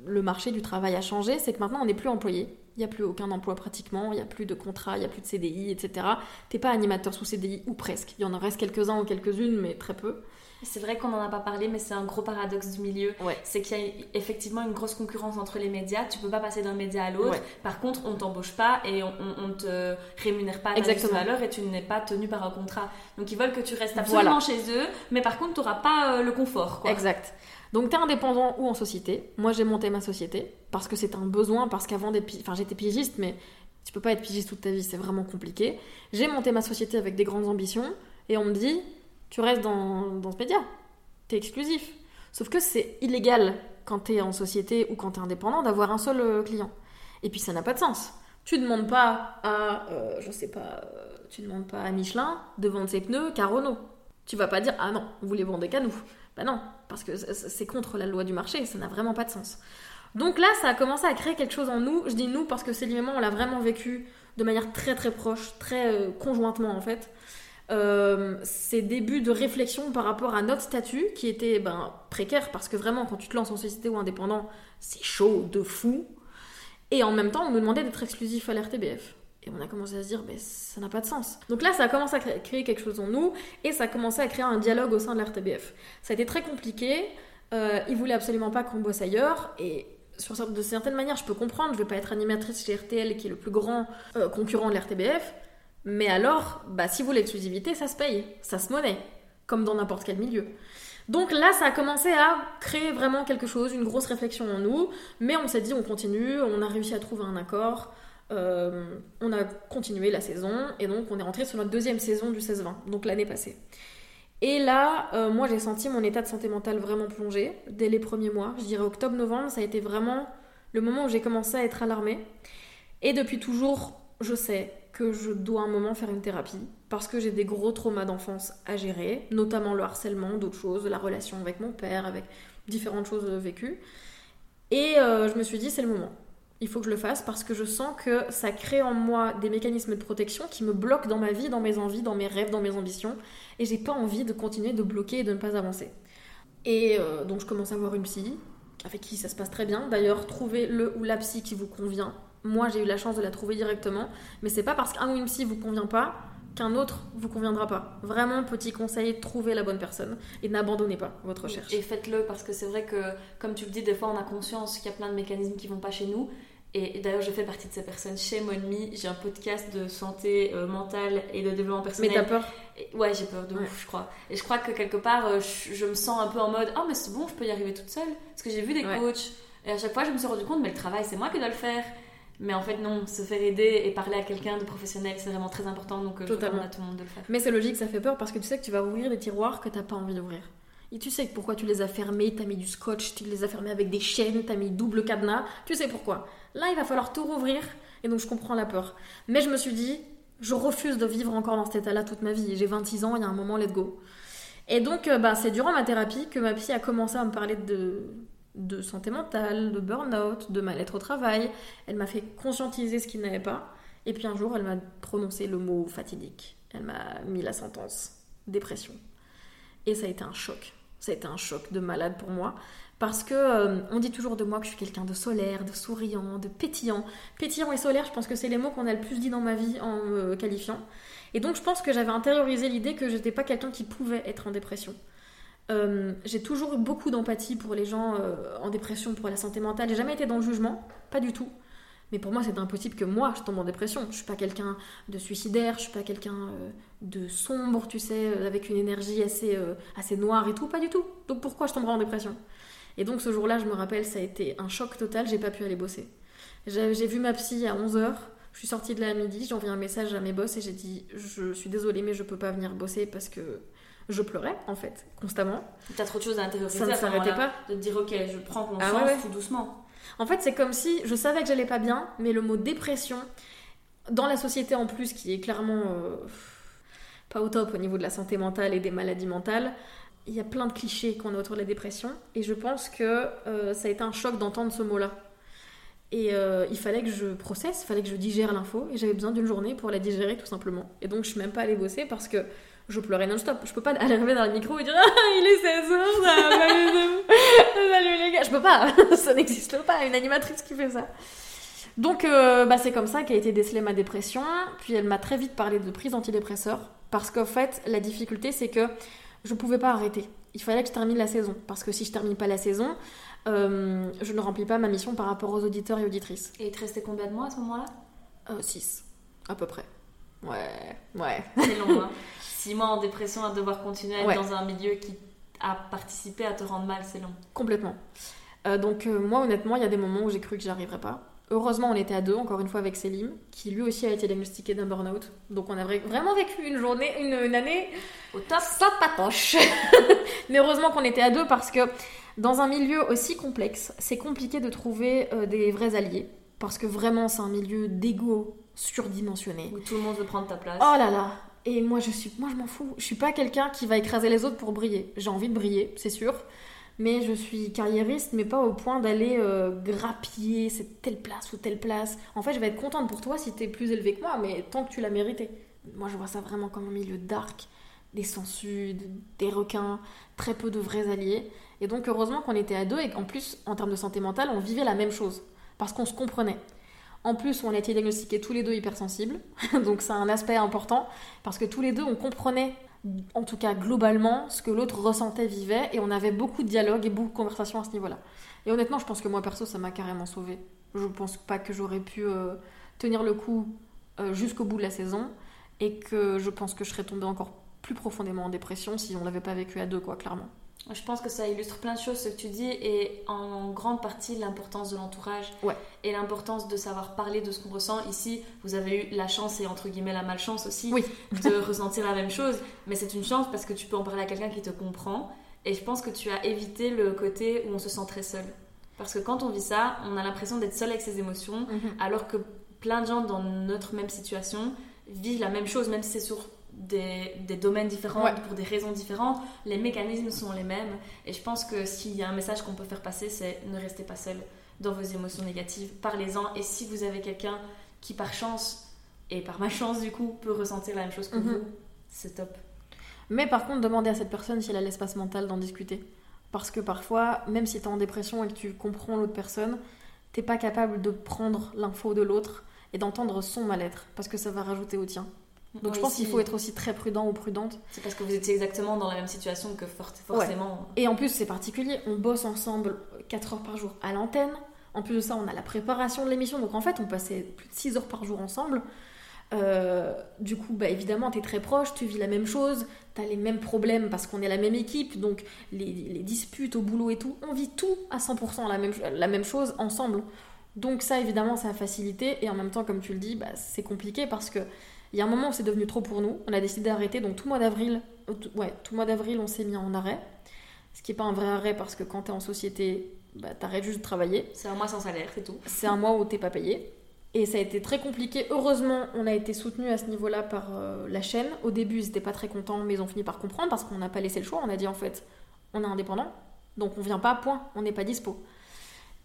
le marché du travail a changé c'est que maintenant on n'est plus employé il n'y a plus aucun emploi pratiquement, il n'y a plus de contrat, il n'y a plus de CDI, etc. T'es pas animateur sous CDI ou presque. Il y en reste quelques-uns ou quelques-unes, mais très peu. C'est vrai qu'on n'en a pas parlé, mais c'est un gros paradoxe du milieu. Ouais. C'est qu'il y a effectivement une grosse concurrence entre les médias. Tu peux pas passer d'un média à l'autre. Ouais. Par contre, on t'embauche pas et on, on, te rémunère pas à ta valeur et tu n'es pas tenu par un contrat. Donc ils veulent que tu restes absolument Voilà. chez eux, mais par contre, tu n'auras pas euh, le confort. Quoi. Exact. Donc t'es indépendant ou en société. Moi j'ai monté ma société parce que c'est un besoin, parce qu'avant d'être... Enfin j'étais pigiste, mais tu peux pas être pigiste toute ta vie, c'est vraiment compliqué. J'ai monté ma société avec des grandes ambitions et on me dit, tu restes dans, dans ce média. T'es exclusif. Sauf que c'est illégal quand t'es en société ou quand t'es indépendant d'avoir un seul euh, client. Et puis ça n'a pas de sens. Tu demandes pas à, euh, je sais pas, euh, tu demandes pas à Michelin de vendre ses pneus qu'à Renault. Tu vas pas dire, ah non, vous les vendez qu'à nous. Bah non, parce que c'est- c'est contre la loi du marché, ça n'a vraiment pas de sens. Donc là, ça a commencé à créer quelque chose en nous. Je dis nous parce que et moi, on l'a vraiment vécu de manière très très proche, très euh, conjointement en fait. Euh, ces débuts de réflexion par rapport à notre statut qui était ben, précaire parce que vraiment quand tu te lances en société ou indépendant, c'est chaud de fou. Et en même temps, on nous demandait d'être exclusif à l'RTBF. Et on a commencé à se dire, mais ça n'a pas de sens. Donc là, ça a commencé à cré- créer quelque chose en nous et ça a commencé à créer un dialogue au sein de l'RTBF. Ça a été très compliqué. Euh, ils voulaient absolument pas qu'on bosse ailleurs et sur, de certaines manières, je peux comprendre. Je vais pas être animatrice chez RTL qui est le plus grand euh, concurrent de l'RTBF. Mais alors, bah, si vous l'exclusivité, ça se paye, ça se monnaie, comme dans n'importe quel milieu. Donc là, ça a commencé à créer vraiment quelque chose, une grosse réflexion en nous, mais on s'est dit on continue, on a réussi à trouver un accord, euh, on a continué la saison, et donc on est rentré sur notre deuxième saison du 16-20, donc l'année passée. Et là, euh, moi, j'ai senti mon état de santé mentale vraiment plongé dès les premiers mois. Je dirais octobre-novembre, ça a été vraiment le moment où j'ai commencé à être alarmée. Et depuis toujours, je sais que je dois un moment faire une thérapie parce que j'ai des gros traumas d'enfance à gérer, notamment le harcèlement, d'autres choses, la relation avec mon père, avec différentes choses vécues. Et euh, je me suis dit, c'est le moment. Il faut que je le fasse parce que je sens que ça crée en moi des mécanismes de protection qui me bloquent dans ma vie, dans mes envies, dans mes rêves, dans mes ambitions. Et j'ai pas envie de continuer de bloquer et de ne pas avancer. Et euh, donc je commence à voir une psy, avec qui ça se passe très bien. D'ailleurs, trouvez le ou la psy qui vous convient. Moi, j'ai eu la chance de la trouver directement. Mais c'est pas parce qu'un ou une psy vous convient pas qu'un autre vous conviendra pas. Vraiment, petit conseil, trouvez la bonne personne et n'abandonnez pas votre recherche. Et faites-le parce que c'est vrai que, comme tu le dis, des fois on a conscience qu'il y a plein de mécanismes qui vont pas chez nous. Et d'ailleurs, je fais partie de ces personnes. Chez Monmi, j'ai un podcast de santé euh, mentale et de développement personnel. Mais t'as peur Ouais, j'ai peur de ouf, je crois. Et je crois que quelque part, euh, je, me sens un peu en mode Oh, mais c'est bon, je peux y arriver toute seule. Parce que j'ai vu des coachs. Et à chaque fois, je me suis rendu compte, mais le travail, c'est moi qui dois le faire. Mais en fait, non, se faire aider et parler à quelqu'un de professionnel, c'est vraiment très important. Donc, euh, je recommande à tout le monde de le faire. Mais c'est logique, ça fait peur parce que tu sais que tu vas ouvrir des tiroirs que t'as pas envie d'ouvrir. Et tu sais pourquoi tu les as fermés, t'as mis du scotch, tu les as fermés avec des chaînes, t'as mis double cadenas. Tu sais pourquoi. Là, il va falloir tout rouvrir. Et donc, je comprends la peur. Mais je me suis dit, je refuse de vivre encore dans cet état-là toute ma vie. J'ai 26 ans, il y a un moment, let's go. Et donc, euh, bah, c'est durant ma thérapie que ma psy a commencé à me parler de, de santé mentale, de burn-out, de mal-être au travail. Elle m'a fait conscientiser ce qui n'allait pas. Et puis un jour, elle m'a prononcé le mot fatidique. Elle m'a mis la sentence dépression. Et ça a été un choc. Ça a été un choc de malade pour moi. Parce que euh, on dit toujours de moi que je suis quelqu'un de solaire, de souriant, de pétillant. Pétillant et solaire, je pense que c'est les mots qu'on a le plus dit dans ma vie en me qualifiant. Et donc je pense que j'avais intériorisé l'idée que je n'étais pas quelqu'un qui pouvait être en dépression. Euh, j'ai toujours beaucoup d'empathie pour les gens euh, en dépression, pour la santé mentale. J'ai jamais été dans le jugement, pas du tout. Mais pour moi, c'est impossible que moi, je tombe en dépression. Je suis pas quelqu'un de suicidaire, je suis pas quelqu'un euh, de sombre, tu sais, avec une énergie assez, assez noire et tout, pas du tout. Donc pourquoi je tomberais en dépression? Et donc ce jour-là, je me rappelle, ça a été un choc total, j'ai pas pu aller bosser. J'ai vu ma psy à 11h, je suis sortie de là à midi, j'ai envoyé un message à mes boss et j'ai dit Je suis désolée, mais je peux pas venir bosser parce que je pleurais en fait, constamment. T'as trop de choses à intérioriser. Ça ne s'arrêtait pas. De te dire ok, je prends conscience ah tout doucement. En fait, c'est comme si je savais que j'allais pas bien, mais le mot dépression, dans la société en plus, qui est clairement euh, pas au top au niveau de la santé mentale et des maladies mentales, il y a plein de clichés qu'on a autour de la dépression, et je pense que euh, ça a été un choc d'entendre ce mot-là. Et euh, il fallait que je processe, il fallait que je digère l'info, et j'avais besoin d'une journée pour la digérer tout simplement. Et donc je suis même pas allée bosser parce que je pleurais non-stop. Je peux pas arriver dans le micro et dire ah, il est 16 h salut les gars. Je peux pas, ça n'existe pas, une animatrice qui fait ça. Donc euh, bah, c'est comme ça qu'a été décelée ma dépression. Puis elle m'a très vite parlé de prise d'antidépresseurs. Parce qu'en fait, la difficulté c'est que je pouvais pas arrêter. Il fallait que je termine la saison. Parce que si je termine pas la saison, euh, je ne remplis pas ma mission par rapport aux auditeurs et auditrices. Et il te restait combien de mois à ce moment-là? 6, euh, à peu près. Ouais, ouais. C'est long, hein six mois en dépression à devoir continuer à être dans un milieu qui a participé à te rendre mal, c'est long. Complètement. Euh, donc euh, moi honnêtement, il y a des moments où j'ai cru que j'y arriverais pas. Heureusement, on était à deux, encore une fois avec Selim, qui lui aussi a été diagnostiqué d'un burn-out. Donc on a vraiment vécu une journée, une, année au top, sans patoche. Mais heureusement qu'on était à deux parce que dans un milieu aussi complexe, c'est compliqué de trouver euh, des vrais alliés. Parce que vraiment, c'est un milieu d'ego surdimensionné. Où tout le monde veut prendre ta place. Oh là là, et moi, je suis, moi, je m'en fous. Je suis pas quelqu'un qui va écraser les autres pour briller. J'ai envie de briller, c'est sûr. Mais je suis carriériste, mais pas au point d'aller euh, grappiller cette telle place ou telle place. En fait, je vais être contente pour toi si tu es plus élevé que moi, mais tant que tu l'as mérité. Moi, je vois ça vraiment comme un milieu dark, des sangsues, des requins, très peu de vrais alliés. Et donc, heureusement qu'on était à deux et qu'en plus, en termes de santé mentale, on vivait la même chose. Parce qu'on se comprenait. En plus, on a été diagnostiqués tous les deux hypersensibles, donc c'est un aspect important, parce que tous les deux, on comprenait, en tout cas globalement, ce que l'autre ressentait, vivait, et on avait beaucoup de dialogues et beaucoup de conversations à ce niveau-là. Et honnêtement, je pense que moi, perso, ça m'a carrément sauvée. Je pense pas que j'aurais pu euh, tenir le coup euh, jusqu'au bout de la saison, et que je pense que je serais tombée encore plus profondément en dépression si on l'avait pas vécu à deux, quoi, clairement. Je pense que ça illustre plein de choses ce que tu dis et en grande partie l'importance de l'entourage Ouais. et l'importance de savoir parler de ce qu'on ressent. Ici, vous avez eu la chance et entre guillemets la malchance aussi Oui. de ressentir la même chose, mais c'est une chance parce que tu peux en parler à quelqu'un qui te comprend et je pense que tu as évité le côté où on se sent très seul. Parce que quand on vit ça, on a l'impression d'être seul avec ses émotions Mhm. alors que plein de gens dans notre même situation vivent la même chose, même si c'est sur des, des domaines différents, Ouais. pour des raisons différentes, les mécanismes sont les mêmes. Et je pense que s'il y a un message qu'on peut faire passer, c'est ne restez pas seul dans vos émotions négatives, parlez-en. Et si vous avez quelqu'un qui par chance, et par malchance du coup, peut ressentir la même chose que Mhm. vous, c'est top. Mais par contre, demandez à cette personne si elle a l'espace mental d'en discuter. Parce que parfois, même si tu es en dépression et que tu comprends l'autre personne, t'es pas capable de prendre l'info de l'autre et d'entendre son mal-être, parce que ça va rajouter au tien. Donc je pense qu'il faut être aussi très prudent ou prudente. C'est parce que vous étiez exactement dans la même situation que for- forcément. Et en plus, c'est particulier, on bosse ensemble 4 heures par jour à l'antenne. En plus de ça, on a la préparation de l'émission. Donc en fait, on passait plus de 6 heures par jour ensemble. Euh, du coup, bah, évidemment, tu es très proche, tu vis la même chose, tu as les mêmes problèmes parce qu'on est la même équipe. Donc les, les disputes au boulot et tout, on vit tout à 100% la même, la même chose ensemble. Donc ça, évidemment, ça a facilité. Et en même temps, comme tu le dis, bah, c'est compliqué parce que il y a un moment où c'est devenu trop pour nous. On a décidé d'arrêter. Donc tout le mois d'avril, euh, ouais, tout le mois d'avril, on s'est mis en arrêt. Ce qui n'est pas un vrai arrêt parce que quand tu es en société, bah, t'arrêtes juste de travailler. C'est un mois sans salaire, c'est tout. C'est un mois où t'es pas payé. Et ça a été très compliqué. Heureusement, on a été soutenu à ce niveau-là par euh, la chaîne. Au début, ils étaient pas très contents, mais ils ont fini par comprendre parce qu'on n'a pas laissé le choix. On a dit en fait, on est indépendant, donc on vient pas, point, on n'est pas dispo.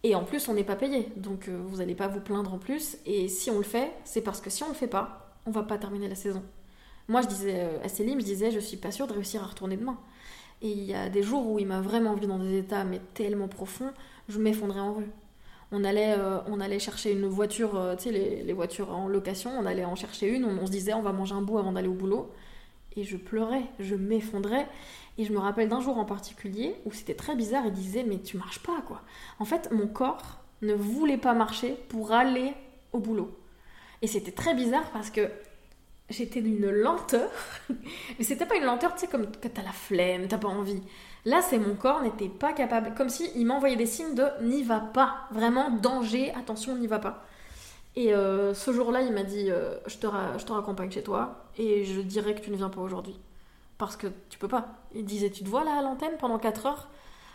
Et en plus, on n'est pas payé, donc euh, vous allez pas vous plaindre en plus. Et si on le fait, c'est parce que si on le fait pas, on va pas terminer la saison. Moi, je disais euh, à Céline, je disais, je suis pas sûre de réussir à retourner demain. Et il y a des jours où il m'a vraiment vu dans des états mais tellement profonds, je m'effondrais en rue. On allait, euh, on allait chercher une voiture, euh, tu sais, les, voitures en location, on allait en chercher une, on, on se disait on va manger un bout avant d'aller au boulot. Et je pleurais, je m'effondrais. Et je me rappelle d'un jour en particulier où c'était très bizarre, il disait mais tu marches pas quoi. En fait, mon corps ne voulait pas marcher pour aller au boulot. Et c'était très bizarre parce que j'étais d'une lenteur. Mais c'était pas une lenteur, tu sais, comme quand t'as la flemme, t'as pas envie. Là, c'est mon corps n'était pas capable. Comme si il m'envoyait des signes de n'y va pas. Vraiment, danger, attention, n'y va pas. Et euh, ce jour-là, il m'a dit euh, je, te ra- je te raccompagne chez toi et je dirais que tu ne viens pas aujourd'hui. Parce que tu peux pas. Il disait tu te vois là à l'antenne pendant 4 heures?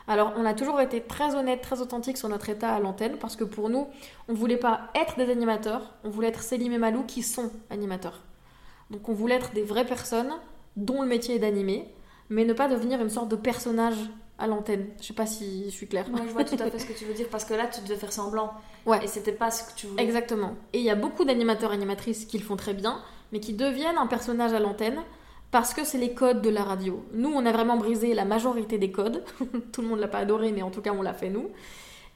Alors, on a toujours été très honnête, très authentique sur notre état à l'antenne, parce que pour nous, on voulait pas être des animateurs, on voulait être Célim et Malou qui sont animateurs. Donc, on voulait être des vraies personnes dont le métier est d'animer, mais ne pas devenir une sorte de personnage à l'antenne. Je sais pas si je suis claire. Moi, je vois tout à fait ce que tu veux dire parce que là, tu devais faire semblant. Ouais. Et c'était pas ce que tu voulais. Exactement. Et il y a beaucoup d'animateurs et animatrices qui le font très bien, mais qui deviennent un personnage à l'antenne parce que c'est les codes de la radio. Nous, on a vraiment brisé la majorité des codes. Tout le monde l'a pas adoré, mais en tout cas, on l'a fait nous.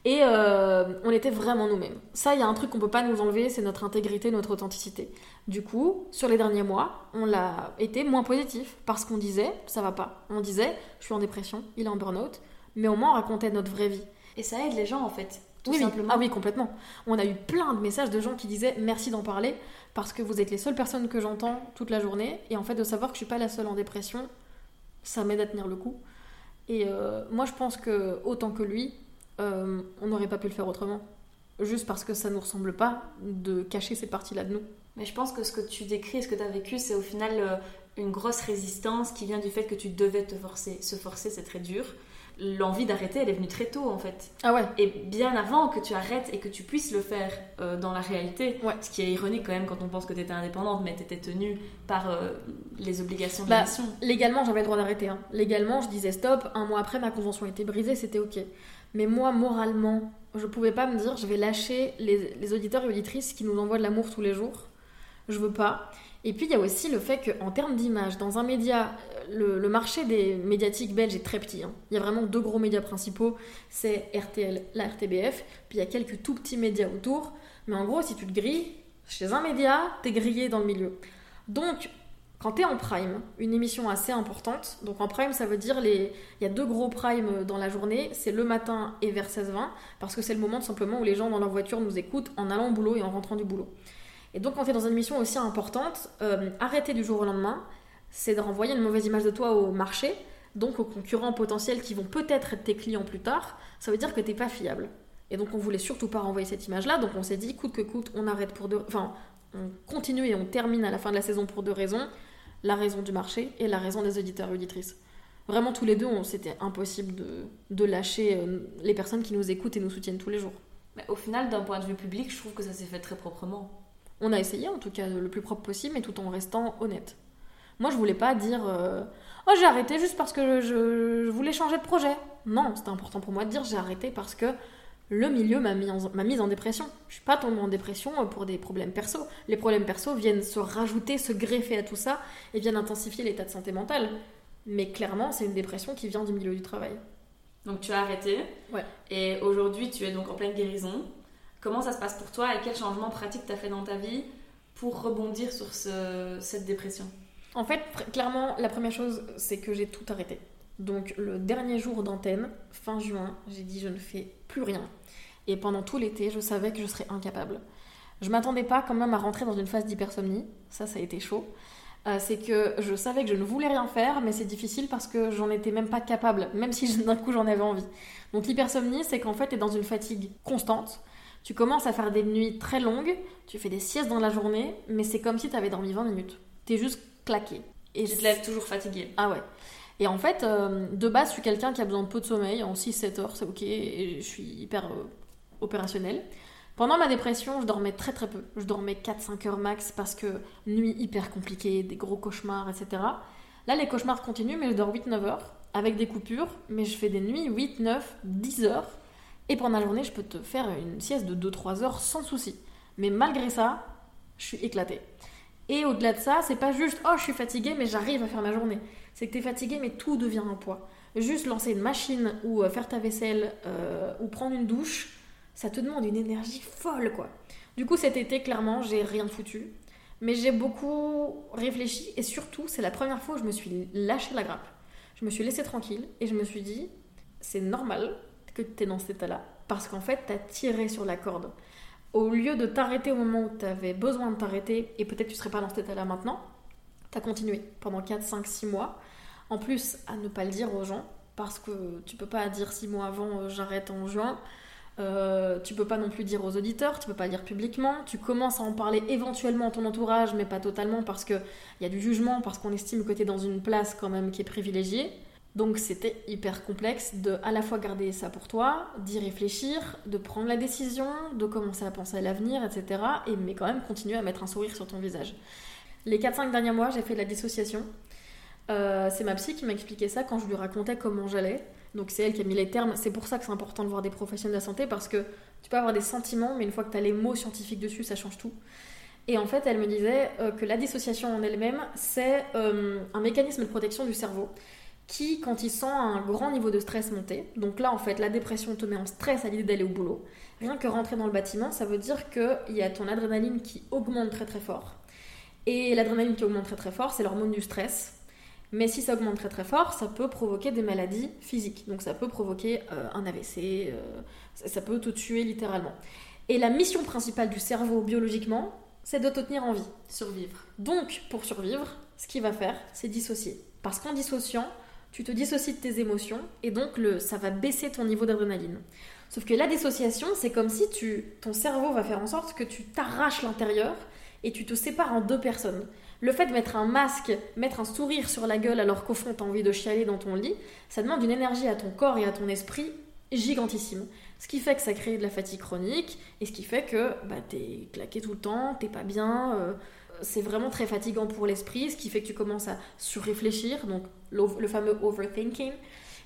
Et euh, on était vraiment nous-mêmes. Ça, il y a un truc qu'on peut pas nous enlever, c'est notre intégrité, notre authenticité. Du coup, sur les derniers mois, on l'a été moins positif parce qu'on disait, ça va pas. On disait, je suis en dépression, il est en burn-out, mais au moins on racontait notre vraie vie. Et ça aide les gens en fait. Tout oui, oui. simplement. Ah oui, complètement. On a eu plein de messages de gens qui disaient merci d'en parler parce que vous êtes les seules personnes que j'entends toute la journée et en fait de savoir que je suis pas la seule en dépression, ça m'aide à tenir le coup. Et euh, moi je pense que autant que lui, euh, on n'aurait pas pu le faire autrement. Juste parce que ça nous ressemble pas de cacher cette partie-là de nous. Mais je pense que ce que tu décris et ce que tu as vécu, c'est au final euh, une grosse résistance qui vient du fait que tu devais te forcer. Se forcer, c'est très dur. L'envie d'arrêter, elle est venue très tôt en fait. Ah ouais. Et bien avant que tu arrêtes et que tu puisses le faire euh, dans la réalité, Ouais. ce qui est ironique quand même quand on pense que tu étais indépendante, mais tu étais tenue par euh, les obligations de Bah, la mission. Légalement, j'avais le droit d'arrêter. hein. Légalement, je disais stop. Un mois après, ma convention était brisée, c'était ok. Mais moi, moralement, je pouvais pas me dire je vais lâcher les, les auditeurs et auditrices qui nous envoient de l'amour tous les jours. Je veux pas. Et puis, il y a aussi le fait qu'en termes d'image, dans un média, le, le marché des médiatiques belges est très petit. hein. Il y a vraiment deux gros médias principaux c'est RTL, la RTBF, puis il y a quelques tout petits médias autour. Mais en gros, si tu te grilles, chez un média, t'es grillé dans le milieu. Donc, quand tu es en prime, une émission assez importante, donc en prime ça veut dire les... il y a deux gros primes dans la journée, c'est le matin et vers 16-20, parce que c'est le moment simplement où les gens dans leur voiture nous écoutent en allant au boulot et en rentrant du boulot. Et donc quand tu es dans une émission aussi importante, euh, arrêter du jour au lendemain, c'est de renvoyer une mauvaise image de toi au marché, Donc aux concurrents potentiels qui vont peut-être être tes clients plus tard, ça veut dire que t'es pas fiable. Et donc on voulait surtout pas renvoyer cette image-là, donc on s'est dit coûte que coûte, on arrête pour deux, enfin on continue et on termine à la fin de la saison pour deux raisons, la raison du marché et la raison des auditeurs et auditrices. Vraiment tous les deux, c'était impossible de, de lâcher euh, les personnes qui nous écoutent et nous soutiennent tous les jours. Mais au final, d'un point de vue public, je trouve que ça s'est fait très proprement. On a essayé en tout cas le plus propre possible, mais tout en restant honnête. Moi, je voulais pas dire euh, Oh, j'ai arrêté juste parce que je, je voulais changer de projet. Non, c'était important pour moi de dire j'ai arrêté parce que le milieu m'a mis, en, mise en dépression. Je suis pas tombée en dépression euh, pour des problèmes perso. Les problèmes perso viennent se rajouter, se greffer à tout ça et viennent intensifier l'état de santé mentale. Mais clairement, c'est une dépression qui vient du milieu du travail. Donc tu as arrêté. Ouais. Et aujourd'hui, tu es donc en pleine guérison. Comment ça se passe pour toi et quel changement pratique tu as fait dans ta vie pour rebondir sur cette dépression? En fait, clairement, la première chose, c'est que j'ai tout arrêté. Donc le dernier jour d'antenne, fin juin, j'ai dit je ne fais plus rien. Et pendant tout l'été, je savais que je serais incapable. Je m'attendais pas quand même à rentrer dans une phase d'hypersomnie, ça ça a été chaud. Euh, c'est que je savais que je ne voulais rien faire, mais c'est difficile parce que j'en étais même pas capable, même si d'un coup j'en avais envie. Donc l'hypersomnie, c'est qu'en fait tu es dans une fatigue constante. Tu commences à faire des nuits très longues, tu fais des siestes dans la journée, mais c'est comme si tu avais dormi 20 minutes. Tu es juste claqué. Et tu te lèves toujours fatigué. Ah ouais. Et en fait, euh, de base, je suis quelqu'un qui a besoin de peu de sommeil, en 6-7 heures, c'est ok, et je suis hyper euh, opérationnelle. Pendant ma dépression, je dormais très très peu. Je dormais 4-5 heures max parce que nuit hyper compliquée, des gros cauchemars, etc. Là, les cauchemars continuent, mais je dors 8-9 heures avec des coupures, mais je fais des nuits 8, 9, 10 heures. Et pendant la journée, je peux te faire une sieste de 2-3 heures sans souci. Mais malgré ça, je suis éclatée. Et au-delà de ça, c'est pas juste oh je suis fatiguée mais j'arrive à faire ma journée. C'est que t'es fatiguée mais tout devient un poids. Juste lancer une machine ou euh, faire ta vaisselle euh, ou prendre une douche, ça te demande une énergie folle quoi. Du coup cet été clairement j'ai rien foutu. Mais j'ai beaucoup réfléchi et surtout c'est la première fois où je me suis lâché la grappe. Je me suis laissée tranquille et je me suis dit c'est normal que tu es dans cet état-là parce qu'en fait t'as tiré sur la corde au lieu de t'arrêter au moment où tu avais besoin de t'arrêter, et peut-être tu serais pas dans cet état-là maintenant, tu as continué pendant 4, 5, 6 mois. En plus, à ne pas le dire aux gens, parce que tu peux pas dire 6 mois avant euh, j'arrête en juin. Euh, tu peux pas non plus dire aux auditeurs, tu peux pas dire publiquement. Tu commences à en parler éventuellement à ton entourage, mais pas totalement parce qu'il y a du jugement, parce qu'on estime que tu es dans une place quand même qui est privilégiée. Donc c'était hyper complexe de à la fois garder ça pour toi, d'y réfléchir, de prendre la décision, de commencer à penser à l'avenir, etc. Et mais quand même continuer à mettre un sourire sur ton visage. Les 4-5 derniers mois, j'ai fait de la dissociation. Euh, c'est ma psy qui m'a expliqué ça quand je lui racontais comment j'allais. Donc c'est elle qui a mis les termes. C'est pour ça que c'est important de voir des professionnels de la santé parce que tu peux avoir des sentiments, mais une fois que tu as les mots scientifiques dessus, ça change tout. Et en fait, elle me disait euh, que la dissociation en elle-même, c'est euh, un mécanisme de protection du cerveau qui, quand il sent un grand niveau de stress monter, donc là en fait la dépression te met en stress à l'idée d'aller au boulot, rien que rentrer dans le bâtiment, ça veut dire qu'il y a ton adrénaline qui augmente très très fort. Et l'adrénaline qui augmente très très fort, c'est l'hormone du stress. Mais si ça augmente très très fort, ça peut provoquer des maladies physiques. Donc ça peut provoquer euh, un AVC, euh, ça peut te tuer littéralement. Et la mission principale du cerveau biologiquement, c'est de te tenir en vie. Survivre. Donc pour survivre, ce qu'il va faire, c'est dissocier. Parce qu'en dissociant, tu te dissocies de tes émotions et donc le, ça va baisser ton niveau d'adrénaline. Sauf que la dissociation, c'est comme si ton cerveau va faire en sorte que tu t'arraches l'intérieur et tu te sépares en deux personnes. Le fait de mettre un masque, mettre un sourire sur la gueule alors qu'au fond t'as envie de chialer dans ton lit, ça demande une énergie à ton corps et à ton esprit gigantissime. Ce qui fait que ça crée de la fatigue chronique et ce qui fait que bah, t'es claqué tout le temps, t'es pas bien. Euh, c'est vraiment très fatigant pour l'esprit, ce qui fait que tu commences à surréfléchir, donc le fameux overthinking.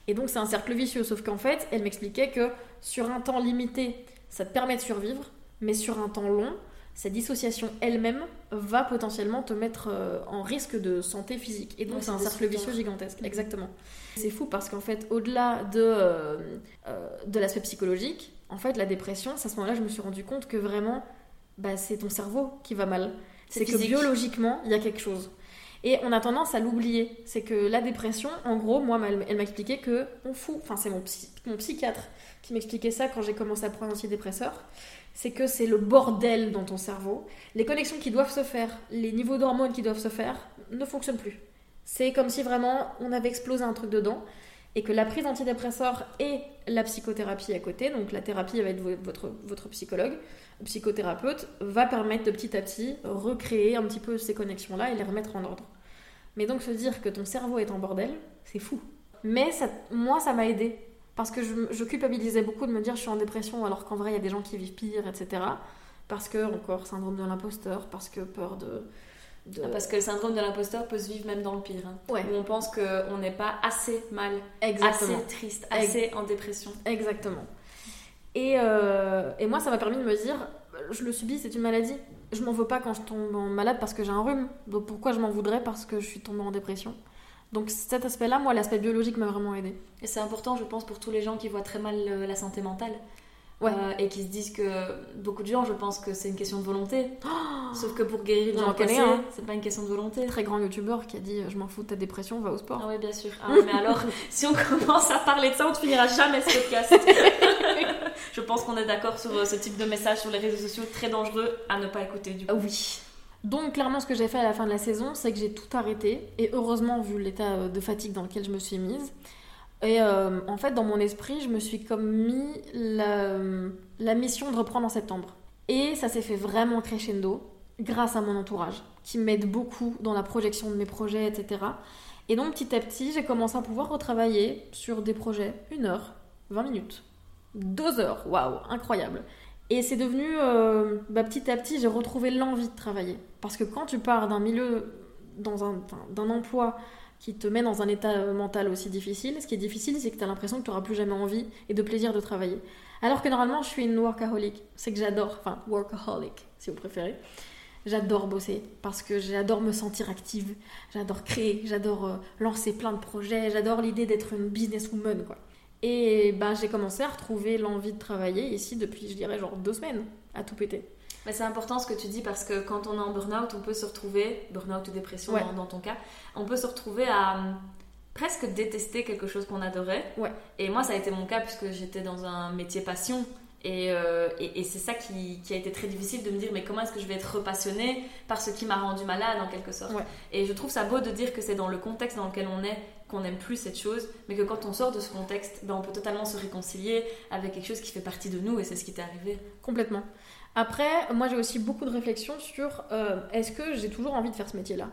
Et donc c'est un cercle vicieux, sauf qu'en fait, elle m'expliquait que sur un temps limité, ça te permet de survivre, mais sur un temps long, cette dissociation elle-même va potentiellement te mettre euh, en risque de santé physique. Et donc c'est un cercle vicieux gigantesque, mhm. exactement. C'est fou parce qu'en fait, au-delà de, euh, euh, de l'aspect psychologique, en fait, la dépression, c'est à ce moment-là, je me suis rendu compte que vraiment, bah, c'est ton cerveau qui va mal. C'est que biologiquement, il y a quelque chose. Et on a tendance à l'oublier. C'est que la dépression, en gros, moi, elle m'a expliqué que on fout. Enfin, c'est mon, mon psychiatre qui m'expliquait ça quand j'ai commencé à prendre un antidépresseur. C'est que c'est le bordel dans ton cerveau. Les connexions qui doivent se faire, les niveaux d'hormones qui doivent se faire, ne fonctionnent plus. C'est comme si vraiment on avait explosé un truc dedans et que la prise d'antidépresseurs et la psychothérapie à côté, donc la thérapie avec votre, votre psychologue, psychothérapeute, va permettre de petit à petit recréer un petit peu ces connexions-là et les remettre en ordre. Mais donc se dire que ton cerveau est en bordel, c'est fou. Mais ça, moi, ça m'a aidé. Parce que je, je, culpabilisais beaucoup de me dire je suis en dépression alors qu'en vrai il y a des gens qui vivent pire, etc. Parce que, encore, syndrome de l'imposteur, parce que peur de, ah, parce que le syndrome de l'imposteur peut se vivre même dans le pire. Hein. Où on pense qu'on n'est pas assez mal, assez triste, assez en dépression. Exactement. Et, euh, et moi, ça m'a permis de me dire, je le subis, c'est une maladie. Je m'en veux pas quand je tombe malade parce que j'ai un rhume. Donc pourquoi je m'en voudrais parce que je suis tombée en dépression? Donc cet aspect-là, moi, l'aspect biologique m'a vraiment aidé. Et c'est important, je pense, pour tous les gens qui voient très mal euh, la santé mentale. Euh, et qui se disent que beaucoup de gens, je pense que c'est une question de volonté. Sauf que pour guérir cassés, hein. c'est pas une question de volonté. Très grand youtubeur qui a dit Je m'en fous de ta dépression, va au sport. Ah oui, bien sûr. Ah, mais alors, si on commence à parler de ça, on ne finira jamais ce podcast. je pense qu'on est d'accord sur euh, ce type de message sur les réseaux sociaux très dangereux à ne pas écouter du coup. Oui. Donc clairement ce que j'ai fait à la fin de la saison, c'est que j'ai tout arrêté et heureusement vu l'état euh, de fatigue dans lequel je me suis mise, et euh, en fait, dans mon esprit, je me suis comme mis la, mission de reprendre en septembre. Et ça s'est fait vraiment crescendo grâce à mon entourage, qui m'aide beaucoup dans la projection de mes projets, etc. Et donc petit à petit, j'ai commencé à pouvoir retravailler sur des projets une heure, 20 minutes, deux heures, waouh, incroyable. Et c'est devenu, euh, bah, petit à petit, j'ai retrouvé l'envie de travailler. Parce que quand tu pars d'un milieu, dans un, d'un emploi qui te met dans un état euh, mental aussi difficile. Ce qui est difficile, c'est que tu as l'impression que tu n'auras plus jamais envie et de plaisir de travailler. Alors que normalement, je suis une workaholic. C'est que j'adore, enfin, workaholic, si vous préférez. J'adore bosser parce que j'adore me sentir active, j'adore créer, j'adore euh, lancer plein de projets, j'adore l'idée d'être une businesswoman, quoi. Et ben, j'ai commencé à retrouver l'envie de travailler ici depuis, je dirais, genre deux semaines, à tout péter c'est important ce que tu dis parce que quand on est en burn-out, on peut se retrouver, burn-out ou dépression dans, ton cas, on peut se retrouver à hum, presque détester quelque chose qu'on adorait. Ouais. Et moi, ça a été mon cas puisque j'étais dans un métier passion. Et, euh, et, c'est ça qui, qui, a été très difficile de me dire mais comment est-ce que je vais être repassionnée par ce qui m'a rendu malade en quelque sorte. Et je trouve ça beau de dire que c'est dans le contexte dans lequel on est qu'on n'aime plus cette chose, mais que quand on sort de ce contexte, ben, on peut totalement se réconcilier avec quelque chose qui fait partie de nous et c'est ce qui t'est arrivé. Complètement. Après, moi j'ai aussi beaucoup de réflexions sur euh, est-ce que j'ai toujours envie de faire ce métier-là?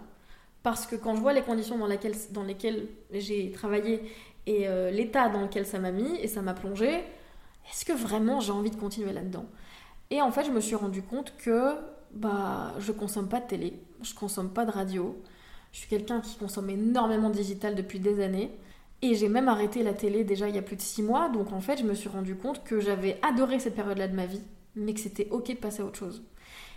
Parce que quand je vois les conditions dans, lesquelles j'ai travaillé et euh, l'état dans lequel ça m'a mis et ça m'a plongé, est-ce que vraiment j'ai envie de continuer là-dedans? Et en fait, je me suis rendu compte que bah, je consomme pas de télé, je consomme pas de radio, je suis quelqu'un qui consomme énormément de digital depuis des années. Et j'ai même arrêté la télé déjà il y a plus de six mois, donc en fait je me suis rendu compte que j'avais adoré cette période-là de ma vie, mais que c'était ok de passer à autre chose.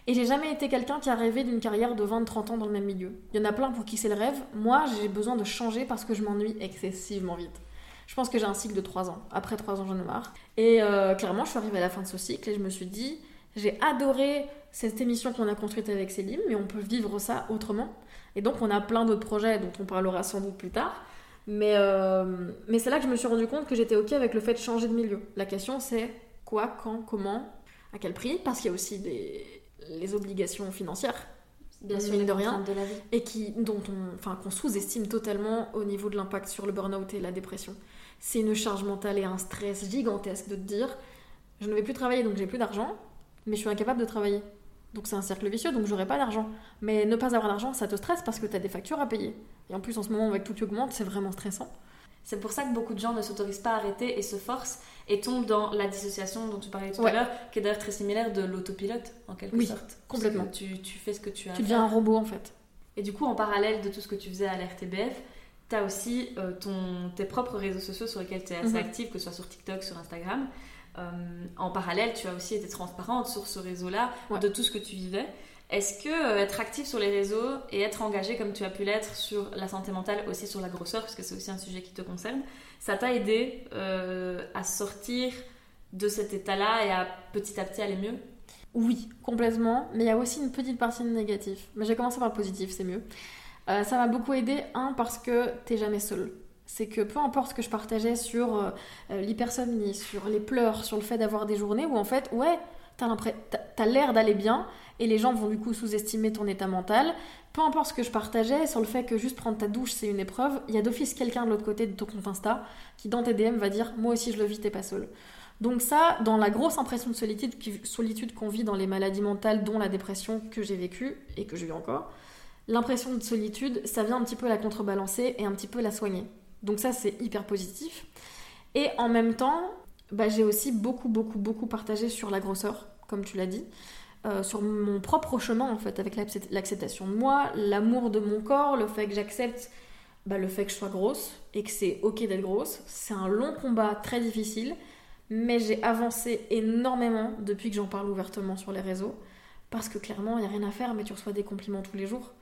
Et j'ai jamais été quelqu'un qui a rêvé d'une carrière de 20-30 ans dans le même milieu. Il y en a plein pour qui c'est le rêve. Moi, j'ai besoin de changer parce que je m'ennuie excessivement vite. Je pense que j'ai un cycle de 3 ans. Après 3 ans, j'en ai marre. Et euh, clairement, je suis arrivée à la fin de ce cycle et je me suis dit, j'ai adoré cette émission qu'on a construite avec Céline, mais on peut vivre ça autrement. Et donc, on a plein d'autres projets dont on parlera sans doute plus tard. Mais, euh, mais c'est là que je me suis rendu compte que j'étais OK avec le fait de changer de milieu. La question, c'est quoi, quand, comment à quel prix? Parce qu'il y a aussi des, les obligations financières, bien sûr, de rien, de la vie. et qui, dont on, enfin, qu'on sous-estime totalement au niveau de l'impact sur le burn-out et la dépression. C'est une charge mentale et un stress gigantesque de te dire je ne vais plus travailler donc j'ai plus d'argent, mais je suis incapable de travailler. Donc c'est un cercle vicieux, donc j'aurai pas d'argent. Mais ne pas avoir d'argent, ça te stresse parce que tu as des factures à payer. Et en plus, en ce moment, avec tout qui augmente, c'est vraiment stressant. C'est pour ça que beaucoup de gens ne s'autorisent pas à arrêter et se forcent et tombent dans la dissociation dont tu parlais tout à l'heure, qui est d'ailleurs très similaire de l'autopilote en quelque oui, sorte. Complètement. Tu, tu, fais ce que tu as. Tu deviens un robot en fait. Et du coup, en parallèle de tout ce que tu faisais à l'RTBF, tu as aussi euh, ton, tes propres réseaux sociaux sur lesquels tu es assez mhm. active, que ce soit sur TikTok, sur Instagram. Euh, en parallèle, tu as aussi été transparente sur ce réseau-là de tout ce que tu vivais. Est-ce que euh, être actif sur les réseaux et être engagé comme tu as pu l'être sur la santé mentale, aussi sur la grosseur, parce que c'est aussi un sujet qui te concerne, ça t'a aidé euh, à sortir de cet état-là et à petit à petit aller mieux? Oui, complètement. Mais il y a aussi une petite partie négative. Mais j'ai commencé par le positif, c'est mieux. Euh, ça m'a beaucoup aidé, un, parce que t'es jamais seul. C'est que peu importe ce que je partageais sur l'hypersomnie, sur les pleurs, sur le fait d'avoir des journées où en fait, ouais, t'as as, l'air d'aller bien, et les gens vont du coup sous-estimer ton état mental. Peu importe ce que je partageais sur le fait que juste prendre ta douche c'est une épreuve, il y a d'office quelqu'un de l'autre côté de ton compte Insta qui dans tes DM va dire moi aussi je le vis, t'es pas seul. Donc ça, dans la grosse impression de solitude, qu'on vit dans les maladies mentales, dont la dépression que j'ai vécue et que je vis encore, l'impression de solitude, ça vient un petit peu la contrebalancer et un petit peu la soigner. Donc ça, c'est hyper positif. Et en même temps, bah, j'ai aussi beaucoup, beaucoup, beaucoup partagé sur la grosseur, comme tu l'as dit. Euh, sur mon propre chemin en fait avec l'acceptation de moi, l'amour de mon corps, le fait que j'accepte bah, le fait que je sois grosse et que c'est ok d'être grosse. C'est un long combat très difficile, mais j'ai avancé énormément depuis que j'en parle ouvertement sur les réseaux parce que clairement il n'y a rien à faire, mais tu reçois des compliments tous les jours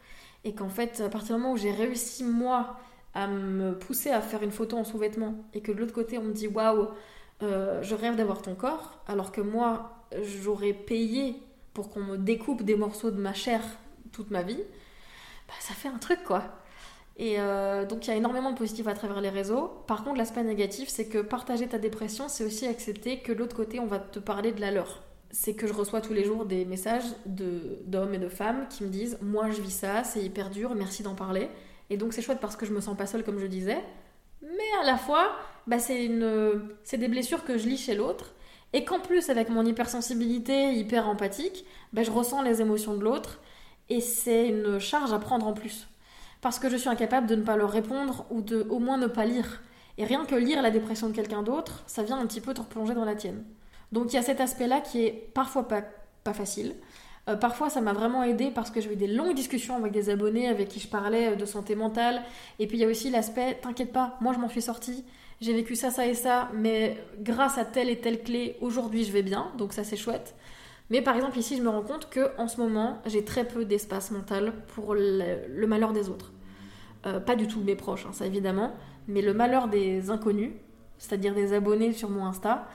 et qu'en fait à partir du moment où j'ai réussi moi à me pousser à faire une photo en sous-vêtements et que de l'autre côté on me dit waouh euh, je rêve d'avoir ton corps alors que moi j'aurais payé pour qu'on me découpe des morceaux de ma chair toute ma vie, bah, ça fait un truc quoi. Et euh, donc il y a énormément de positifs à travers les réseaux. Par contre, l'aspect négatif, c'est que partager ta dépression, c'est aussi accepter que l'autre côté, on va te parler de la leur. C'est que je reçois tous les jours des messages d'hommes et de femmes qui me disent Moi je vis ça, c'est hyper dur, merci d'en parler. Et donc c'est chouette parce que je me sens pas seule, comme je disais. Mais à la fois, bah, c'est des blessures que je lis chez l'autre et qu'en plus, avec mon hypersensibilité, hyper empathique, ben, je ressens les émotions de l'autre, et c'est une charge à prendre en plus. Parce que je suis incapable de ne pas leur répondre, ou de au moins ne pas lire. Et rien que lire la dépression de quelqu'un d'autre, ça vient un petit peu te replonger dans la tienne. Donc il y a cet aspect-là qui est parfois pas, facile. Euh, parfois, ça m'a vraiment aidé parce que j'ai eu des longues discussions avec des abonnés avec qui je parlais de santé mentale. Et puis il y a aussi l'aspect, t'inquiète pas, moi je m'en suis sortie j'ai vécu ça, ça et ça, mais grâce à telle et telle clé, aujourd'hui je vais bien, donc ça c'est chouette. Mais par exemple ici, je me rends compte que en ce moment, j'ai très peu d'espace mental pour le, malheur des autres. Euh, pas du tout mes proches, hein, ça évidemment, mais le malheur des inconnus, c'est-à-dire des abonnés sur mon Insta,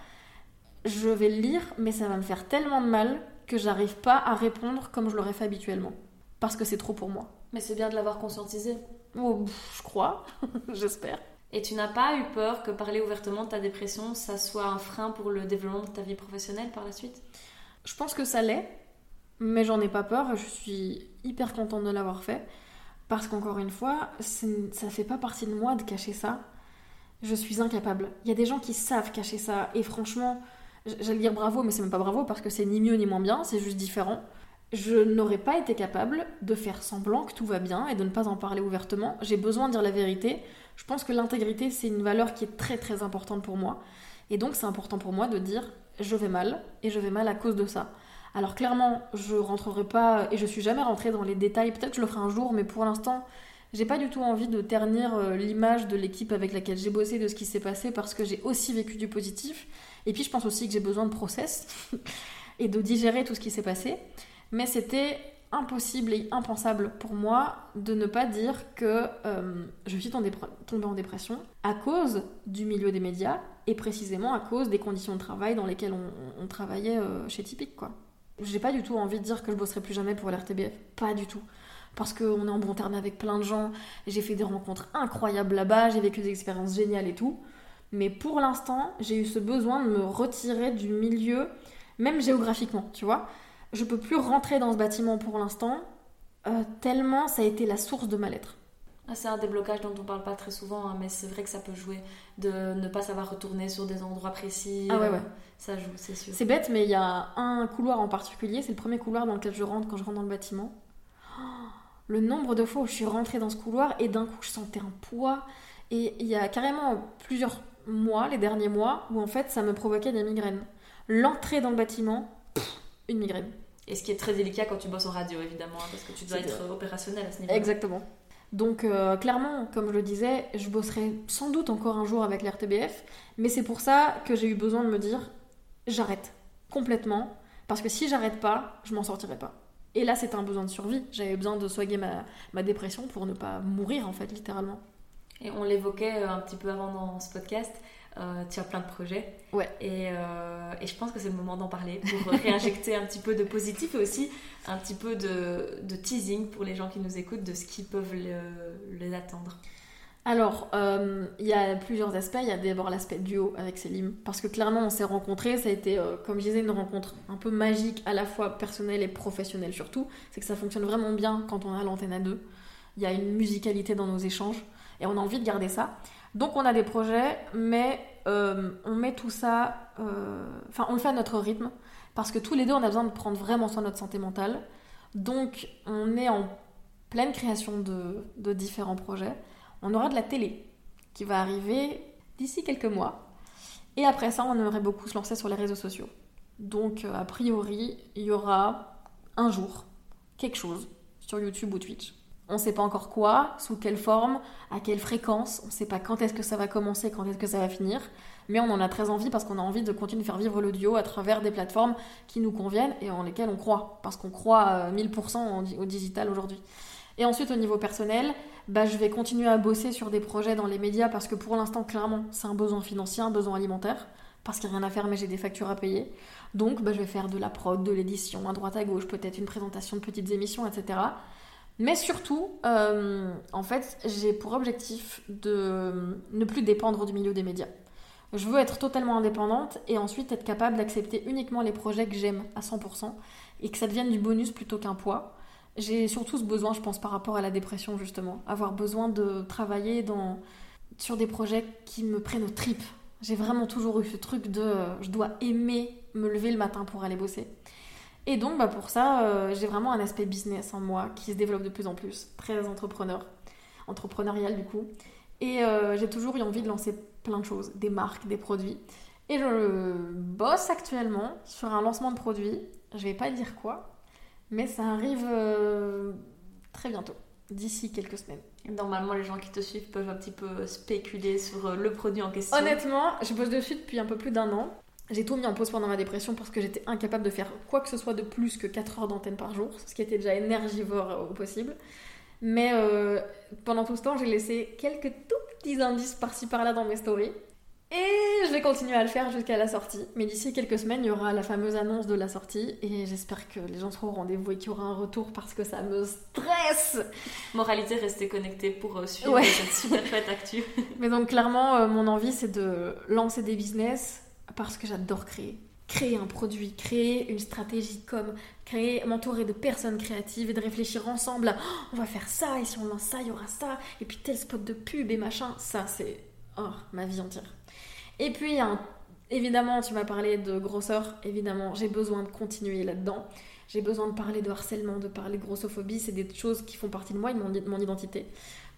je vais le lire, mais ça va me faire tellement de mal que j'arrive pas à répondre comme je l'aurais fait habituellement. Parce que c'est trop pour moi. Mais c'est bien de l'avoir conscientisé. Oh, je crois, j'espère. Et tu n'as pas eu peur que parler ouvertement de ta dépression, ça soit un frein pour le développement de ta vie professionnelle par la suite? Je pense que ça l'est, mais j'en ai pas peur. Je suis hyper contente de l'avoir fait. Parce qu'encore une fois, ça fait pas partie de moi de cacher ça. Je suis incapable. Il y a des gens qui savent cacher ça. Et franchement, j'allais dire bravo, mais c'est même pas bravo parce que c'est ni mieux ni moins bien, c'est juste différent. Je n'aurais pas été capable de faire semblant que tout va bien et de ne pas en parler ouvertement. J'ai besoin de dire la vérité. Je pense que l'intégrité, c'est une valeur qui est très très importante pour moi. Et donc c'est important pour moi de dire je vais mal et je vais mal à cause de ça. Alors clairement, je rentrerai pas et je suis jamais rentrée dans les détails. Peut-être que je le ferai un jour, mais pour l'instant, j'ai pas du tout envie de ternir euh, l'image de l'équipe avec laquelle j'ai bossé, de ce qui s'est passé, parce que j'ai aussi vécu du positif. Et puis je pense aussi que j'ai besoin de process et de digérer tout ce qui s'est passé. Mais c'était impossible et impensable pour moi de ne pas dire que euh, je suis tombée en dépression à cause du milieu des médias et précisément à cause des conditions de travail dans lesquelles on, travaillait euh, chez Typique quoi. J'ai pas du tout envie de dire que je bosserai plus jamais pour l'RTBF, pas du tout. Parce qu'on est en bon terme avec plein de gens, j'ai fait des rencontres incroyables là-bas, j'ai vécu des expériences géniales et tout. Mais pour l'instant, j'ai eu ce besoin de me retirer du milieu, même géographiquement, tu vois je peux plus rentrer dans ce bâtiment pour l'instant, euh, tellement ça a été la source de mal-être. Ah, c'est un déblocage dont on parle pas très souvent, hein, mais c'est vrai que ça peut jouer de ne pas savoir retourner sur des endroits précis. Ah ouais, ouais. ça joue, c'est sûr. C'est bête, mais il y a un couloir en particulier, c'est le premier couloir dans lequel je rentre quand je rentre dans le bâtiment. Oh, le nombre de fois où je suis rentrée dans ce couloir et d'un coup je sentais un poids. Et il y a carrément plusieurs mois, les derniers mois, où en fait ça me provoquait des migraines. L'entrée dans le bâtiment, une migraine. Et ce qui est très délicat quand tu bosses en radio, évidemment, hein, parce que tu dois être opérationnel à ce niveau. Exactement. Donc euh, clairement, comme je le disais, je bosserai sans doute encore un jour avec l'RTBF, mais c'est pour ça que j'ai eu besoin de me dire, j'arrête complètement, parce que si j'arrête pas, je m'en sortirai pas. Et là, c'était un besoin de survie. J'avais besoin de soigner ma, ma dépression pour ne pas mourir, en fait, littéralement. Et on l'évoquait euh, un petit peu avant dans ce podcast, euh, tu as plein de projets. Ouais. Et, euh, et je pense que c'est le moment d'en parler pour réinjecter un petit peu de positif et aussi un petit peu de, de, teasing pour les gens qui nous écoutent de ce qui peuvent les attendre. alors, euh, il y a plusieurs aspects. Il y a d'abord l'aspect duo avec Selim. Parce que clairement, on s'est rencontrés. Ça a été, euh, comme je disais, une rencontre un peu magique, à la fois personnelle et professionnelle surtout. C'est que ça fonctionne vraiment bien quand on a l'antenne à deux. Il y a une musicalité dans nos échanges. Et on a envie de garder ça. Donc, on a des projets, mais euh, on met tout ça. Enfin, on le fait à notre rythme. Parce que tous les deux, on a besoin de prendre vraiment soin de notre santé mentale. Donc, on est en pleine création de, de différents projets on aura de la télé qui va arriver d'ici quelques mois. Et après ça, on aimerait beaucoup se lancer sur les réseaux sociaux. Donc, euh, a priori, il y aura un jour quelque chose sur YouTube ou Twitch. On ne sait pas encore quoi, sous quelle forme, à quelle fréquence, on ne sait pas quand est-ce que ça va commencer, quand est-ce que ça va finir, mais on en a très envie parce qu'on a envie de continuer de faire vivre l'audio à travers des plateformes qui nous conviennent et en lesquelles on croit, parce qu'on croit 1000% au digital aujourd'hui. Et ensuite, au niveau personnel, bah, je vais continuer à bosser sur des projets dans les médias parce que pour l'instant, clairement, c'est un besoin financier, un besoin alimentaire, parce qu'il n'y a rien à faire, mais j'ai des factures à payer. Donc, bah, je vais faire de la prod, de l'édition, à droite à gauche, peut-être une présentation de petites émissions, etc. Mais surtout, euh, en fait, j'ai pour objectif de ne plus dépendre du milieu des médias. Je veux être totalement indépendante et ensuite être capable d'accepter uniquement les projets que j'aime à 100% et que ça devienne du bonus plutôt qu'un poids. J'ai surtout ce besoin, je pense, par rapport à la dépression, justement. Avoir besoin de travailler sur des projets qui me prennent aux tripes. J'ai vraiment toujours eu ce truc de euh, je dois aimer me lever le matin pour aller bosser. Et donc, bah, pour ça, euh, j'ai vraiment un aspect business en moi qui se développe de plus en plus. Très entrepreneur. Entrepreneurial, du coup. Et euh, j'ai toujours eu envie de lancer plein de choses, des marques, des produits. Et je bosse actuellement sur un lancement de produit. Je vais pas dire quoi, mais ça arrive euh, très bientôt, d'ici quelques semaines. Normalement, les gens qui te suivent peuvent un petit peu spéculer sur le produit en question. Honnêtement, je bosse dessus depuis un peu plus d'un an. J'ai tout mis en pause pendant ma dépression parce que j'étais incapable de faire quoi que ce soit de plus que 4 heures d'antenne par jour, ce qui était déjà énergivore au possible. Mais euh, pendant tout ce temps, j'ai laissé quelques tout petits indices par-ci par-là dans mes stories. Et je vais continuer à le faire jusqu'à la sortie. Mais d'ici quelques semaines, il y aura la fameuse annonce de la sortie. Et j'espère que les gens seront au rendez-vous et qu'il y aura un retour parce que ça me stresse. Moralité, restez connectés pour euh, suivre cette super fête actu. Mais donc, clairement, euh, mon envie, c'est de lancer des business parce que j'adore créer. Créer un produit, créer une stratégie comme, créer, m'entourer de personnes créatives et de réfléchir ensemble oh, on va faire ça et si on lance ça, il y aura ça. Et puis tel spot de pub et machin. Ça, c'est oh, ma vie entière. Et puis, évidemment, tu m'as parlé de grosseur. Évidemment, j'ai besoin de continuer là-dedans. J'ai besoin de parler de harcèlement, de parler de grossophobie. C'est des choses qui font partie de moi et de mon, identité.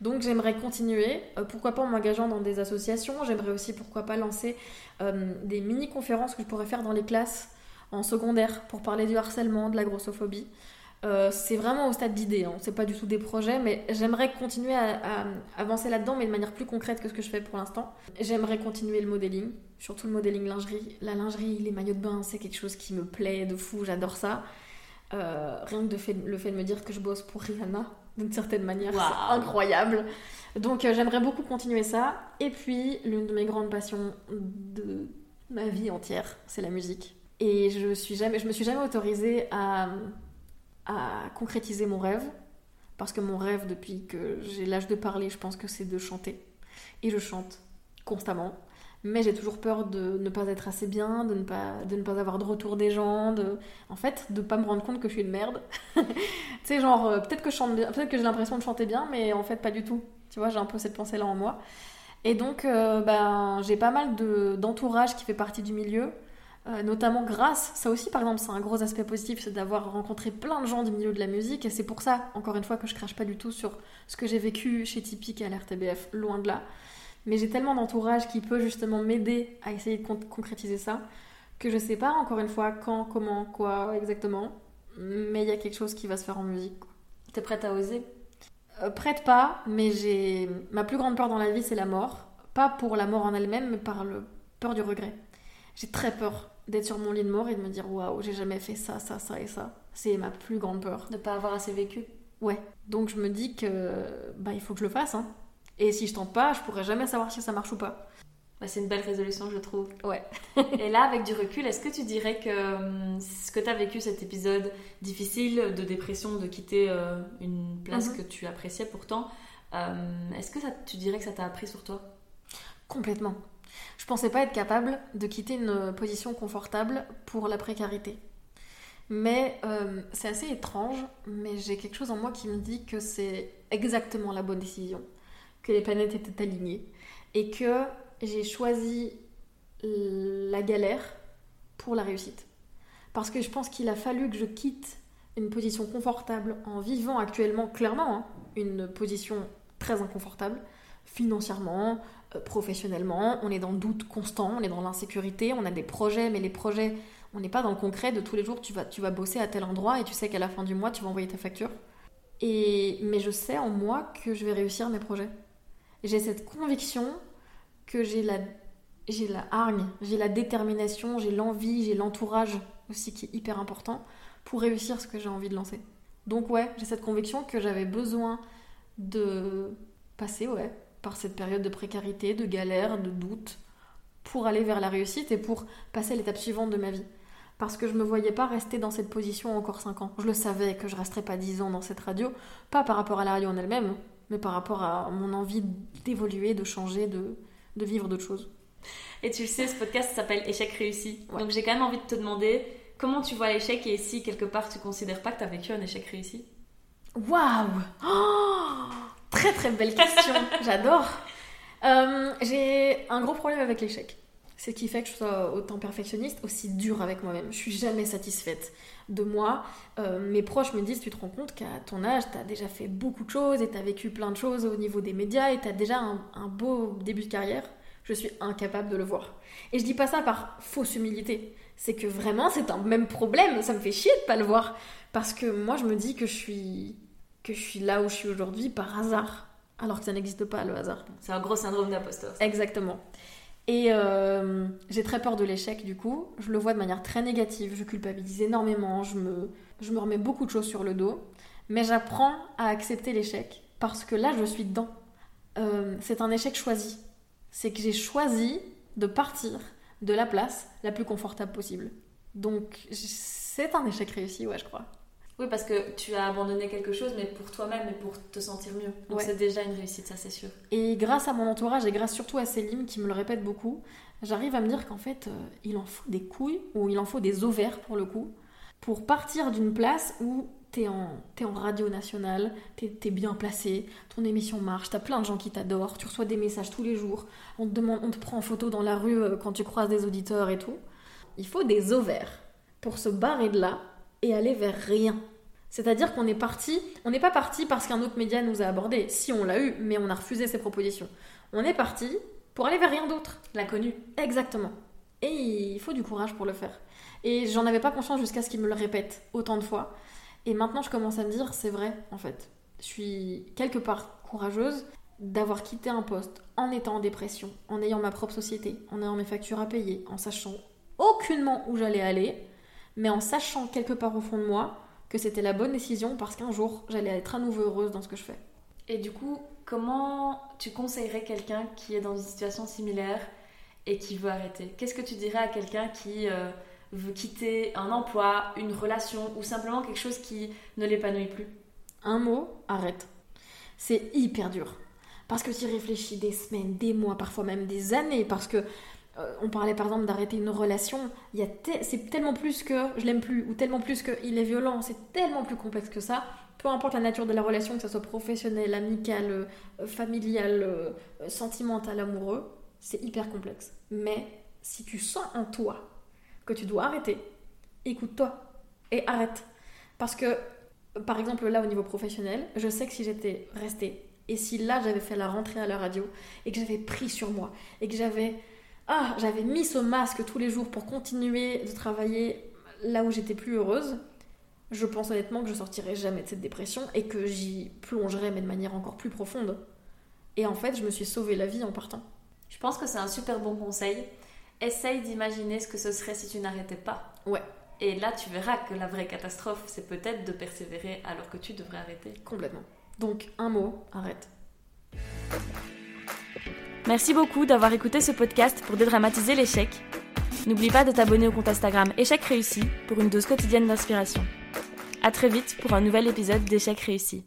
Donc, j'aimerais continuer. Euh, pourquoi pas en m'engageant dans des associations. J'aimerais aussi, pourquoi pas, lancer euh, des mini-conférences que je pourrais faire dans les classes en secondaire pour parler du harcèlement, de la grossophobie. Euh, c'est vraiment au stade d'idée, hein. c'est pas du tout des projets, mais j'aimerais continuer à, avancer là-dedans, mais de manière plus concrète que ce que je fais pour l'instant. J'aimerais continuer le modeling, surtout le modeling lingerie. La lingerie, les maillots de bain, c'est quelque chose qui me plaît de fou, j'adore ça. Rien que le fait de me dire que je bosse pour Rihanna, d'une certaine manière, c'est incroyable. Donc euh, j'aimerais beaucoup continuer ça. Et puis, l'une de mes grandes passions de ma vie entière, c'est la musique. Et je, suis jamais, je me suis jamais autorisée à à concrétiser mon rêve. Parce que mon rêve, depuis que j'ai l'âge de parler, je pense que c'est de chanter. Et je chante constamment. Mais j'ai toujours peur de ne pas être assez bien, de ne pas, de ne pas avoir de retour des gens, de, en fait, de pas me rendre compte que je suis une merde. tu sais, genre, euh, peut-être que je chante bien, peut-être que j'ai l'impression de chanter bien, mais en fait, pas du tout. Tu vois, j'ai un peu cette pensée-là en moi. Et donc, euh, ben, j'ai pas mal d'entourage qui fait partie du milieu. Euh, notamment grâce, ça aussi par exemple c'est un gros aspect positif, c'est d'avoir rencontré plein de gens du milieu de la musique et c'est pour ça, encore une fois, que je crache pas du tout sur ce que j'ai vécu chez Typique et à l'RTBF, loin de là. Mais j'ai tellement d'entourage qui peut justement m'aider à essayer de concrétiser ça que je sais pas encore une fois quand, comment, quoi exactement, mais il y a quelque chose qui va se faire en musique. T'es prête à oser? Euh, Prête pas, mais j'ai ma plus grande peur dans la vie c'est la mort, pas pour la mort en elle-même, mais par le peur du regret. J'ai très peur d'être sur mon lit de mort et de me dire waouh, j'ai jamais fait ça, ça, ça et ça. C'est ma plus grande peur. De pas avoir assez vécu? Ouais. Donc je me dis que bah il faut que je le fasse. Hein. Et si je tente pas, je pourrais jamais savoir si ça marche ou pas. Bah, c'est une belle résolution, je trouve. Ouais. et là, avec du recul, est-ce que tu dirais que hum, ce que tu as vécu, cet épisode difficile de dépression, de quitter euh, une place mhm. que tu appréciais pourtant, Euh, est-ce que ça, tu dirais que ça t'a appris sur toi? Complètement. Je pensais pas être capable de quitter une position confortable pour la précarité. Mais euh, c'est assez étrange, mais j'ai quelque chose en moi qui me dit que c'est exactement la bonne décision, que les planètes étaient alignées et que j'ai choisi la galère pour la réussite. Parce que je pense qu'il a fallu que je quitte une position confortable en vivant actuellement clairement hein, une position très inconfortable financièrement, euh, professionnellement, on est dans le doute constant, on est dans l'insécurité, on a des projets, mais les projets, on n'est pas dans le concret de tous les jours, tu vas, tu vas bosser à tel endroit et tu sais qu'à la fin du mois, tu vas envoyer ta facture. Et, mais je sais en moi que je vais réussir mes projets. J'ai cette conviction que j'ai la, j'ai la hargne, j'ai la détermination, j'ai l'envie, j'ai l'entourage aussi qui est hyper important pour réussir ce que j'ai envie de lancer. Donc ouais, j'ai cette conviction que j'avais besoin de passer ouais, par cette période de précarité, de galère, de doute, pour aller vers la réussite et pour passer à l'étape suivante de ma vie. Parce que je me voyais pas rester dans cette position encore 5 ans. Je le savais que je resterais pas 10 ans dans cette radio, pas par rapport à la radio en elle-même, mais par rapport à mon envie d'évoluer, de changer, de, de vivre d'autres choses. Et tu le sais, ce podcast s'appelle Échec réussi. Donc j'ai quand même envie de te demander comment tu vois l'échec et si quelque part tu considères pas que tu as vécu un échec réussi? Waouh oh Très très belle question, j'adore. Euh, j'ai un gros problème avec l'échec. C'est ce qui fait que je sois autant perfectionniste, aussi dure avec moi-même. Je suis jamais satisfaite de moi. Euh, mes proches me disent, tu te rends compte qu'à ton âge, tu as déjà fait beaucoup de choses et tu as vécu plein de choses au niveau des médias et tu as déjà un, un, beau début de carrière. Je suis incapable de le voir. Et je dis pas ça par fausse humilité. C'est que vraiment, c'est un même problème. Ça me fait chier de pas le voir. Parce que moi, je me dis que je suis que je suis là où je suis aujourd'hui par hasard, alors que ça n'existe pas le hasard. C'est un gros syndrome d'imposteur. Exactement. Et euh, j'ai très peur de l'échec du coup. Je le vois de manière très négative. Je culpabilise énormément. Je me, je me remets beaucoup de choses sur le dos. Mais j'apprends à accepter l'échec parce que là, je suis dedans. Euh, c'est un échec choisi. C'est que j'ai choisi de partir de la place la plus confortable possible. Donc, c'est un échec réussi, ouais, je crois. Oui, parce que tu as abandonné quelque chose, mais pour toi-même et pour te sentir mieux. Donc c'est déjà une réussite, ça c'est sûr. Et grâce à mon entourage et grâce surtout à Céline qui me le répète beaucoup, j'arrive à me dire qu'en fait, euh, il en faut des couilles, ou il en faut des ovaires pour le coup, pour partir d'une place où t'es en, es en radio nationale, t'es es bien placé, ton émission marche, t'as plein de gens qui t'adorent, tu reçois des messages tous les jours, on te, demande, on te prend en photo dans la rue euh, quand tu croises des auditeurs et tout. Il faut des ovaires pour se barrer de là et aller vers rien. C'est-à-dire qu'on est parti, on n'est pas parti parce qu'un autre média nous a abordé. Si on l'a eu, mais on a refusé ses propositions. On est parti pour aller vers rien d'autre. L'inconnu. Exactement. Et il faut du courage pour le faire. Et j'en avais pas conscience jusqu'à ce qu'il me le répète autant de fois. Et maintenant, je commence à me dire, c'est vrai, en fait. Je suis quelque part courageuse d'avoir quitté un poste en étant en dépression, en ayant ma propre société, en ayant mes factures à payer, en sachant aucunement où j'allais aller, mais en sachant quelque part au fond de moi que c'était la bonne décision parce qu'un jour, j'allais être à nouveau heureuse dans ce que je fais. Et du coup, comment tu conseillerais quelqu'un qui est dans une situation similaire et qui veut arrêter? Qu'est-ce que tu dirais à quelqu'un qui euh, veut quitter un emploi, une relation ou simplement quelque chose qui ne l'épanouit plus? Un mot, arrête. C'est hyper dur. Parce que tu réfléchis des semaines, des mois, parfois même des années, parce que euh, on parlait par exemple d'arrêter une relation, il c'est tellement plus que je l'aime plus, ou tellement plus qu'il est violent, c'est tellement plus complexe que ça. Peu importe la nature de la relation, que ce soit professionnelle, amicale, euh, familiale, euh, sentimentale, amoureux, c'est hyper complexe. Mais si tu sens en toi que tu dois arrêter, écoute-toi et arrête. Parce que, par exemple, là au niveau professionnel, je sais que si j'étais restée et si là j'avais fait la rentrée à la radio et que j'avais pris sur moi et que j'avais ah, j'avais mis ce masque tous les jours pour continuer de travailler là où j'étais plus heureuse, je pense honnêtement que je sortirais jamais de cette dépression et que j'y plongerais, mais de manière encore plus profonde. Et en fait, je me suis sauvé la vie en partant. Je pense que c'est un super bon conseil. Essaye d'imaginer ce que ce serait si tu n'arrêtais pas. Ouais. Et là, tu verras que la vraie catastrophe, c'est peut-être de persévérer alors que tu devrais arrêter. Complètement. Donc, un mot, arrête. Merci beaucoup d'avoir écouté ce podcast pour dédramatiser l'échec. N'oublie pas de t'abonner au compte Instagram Échec réussi pour une dose quotidienne d'inspiration. A très vite pour un nouvel épisode d'Échec réussi.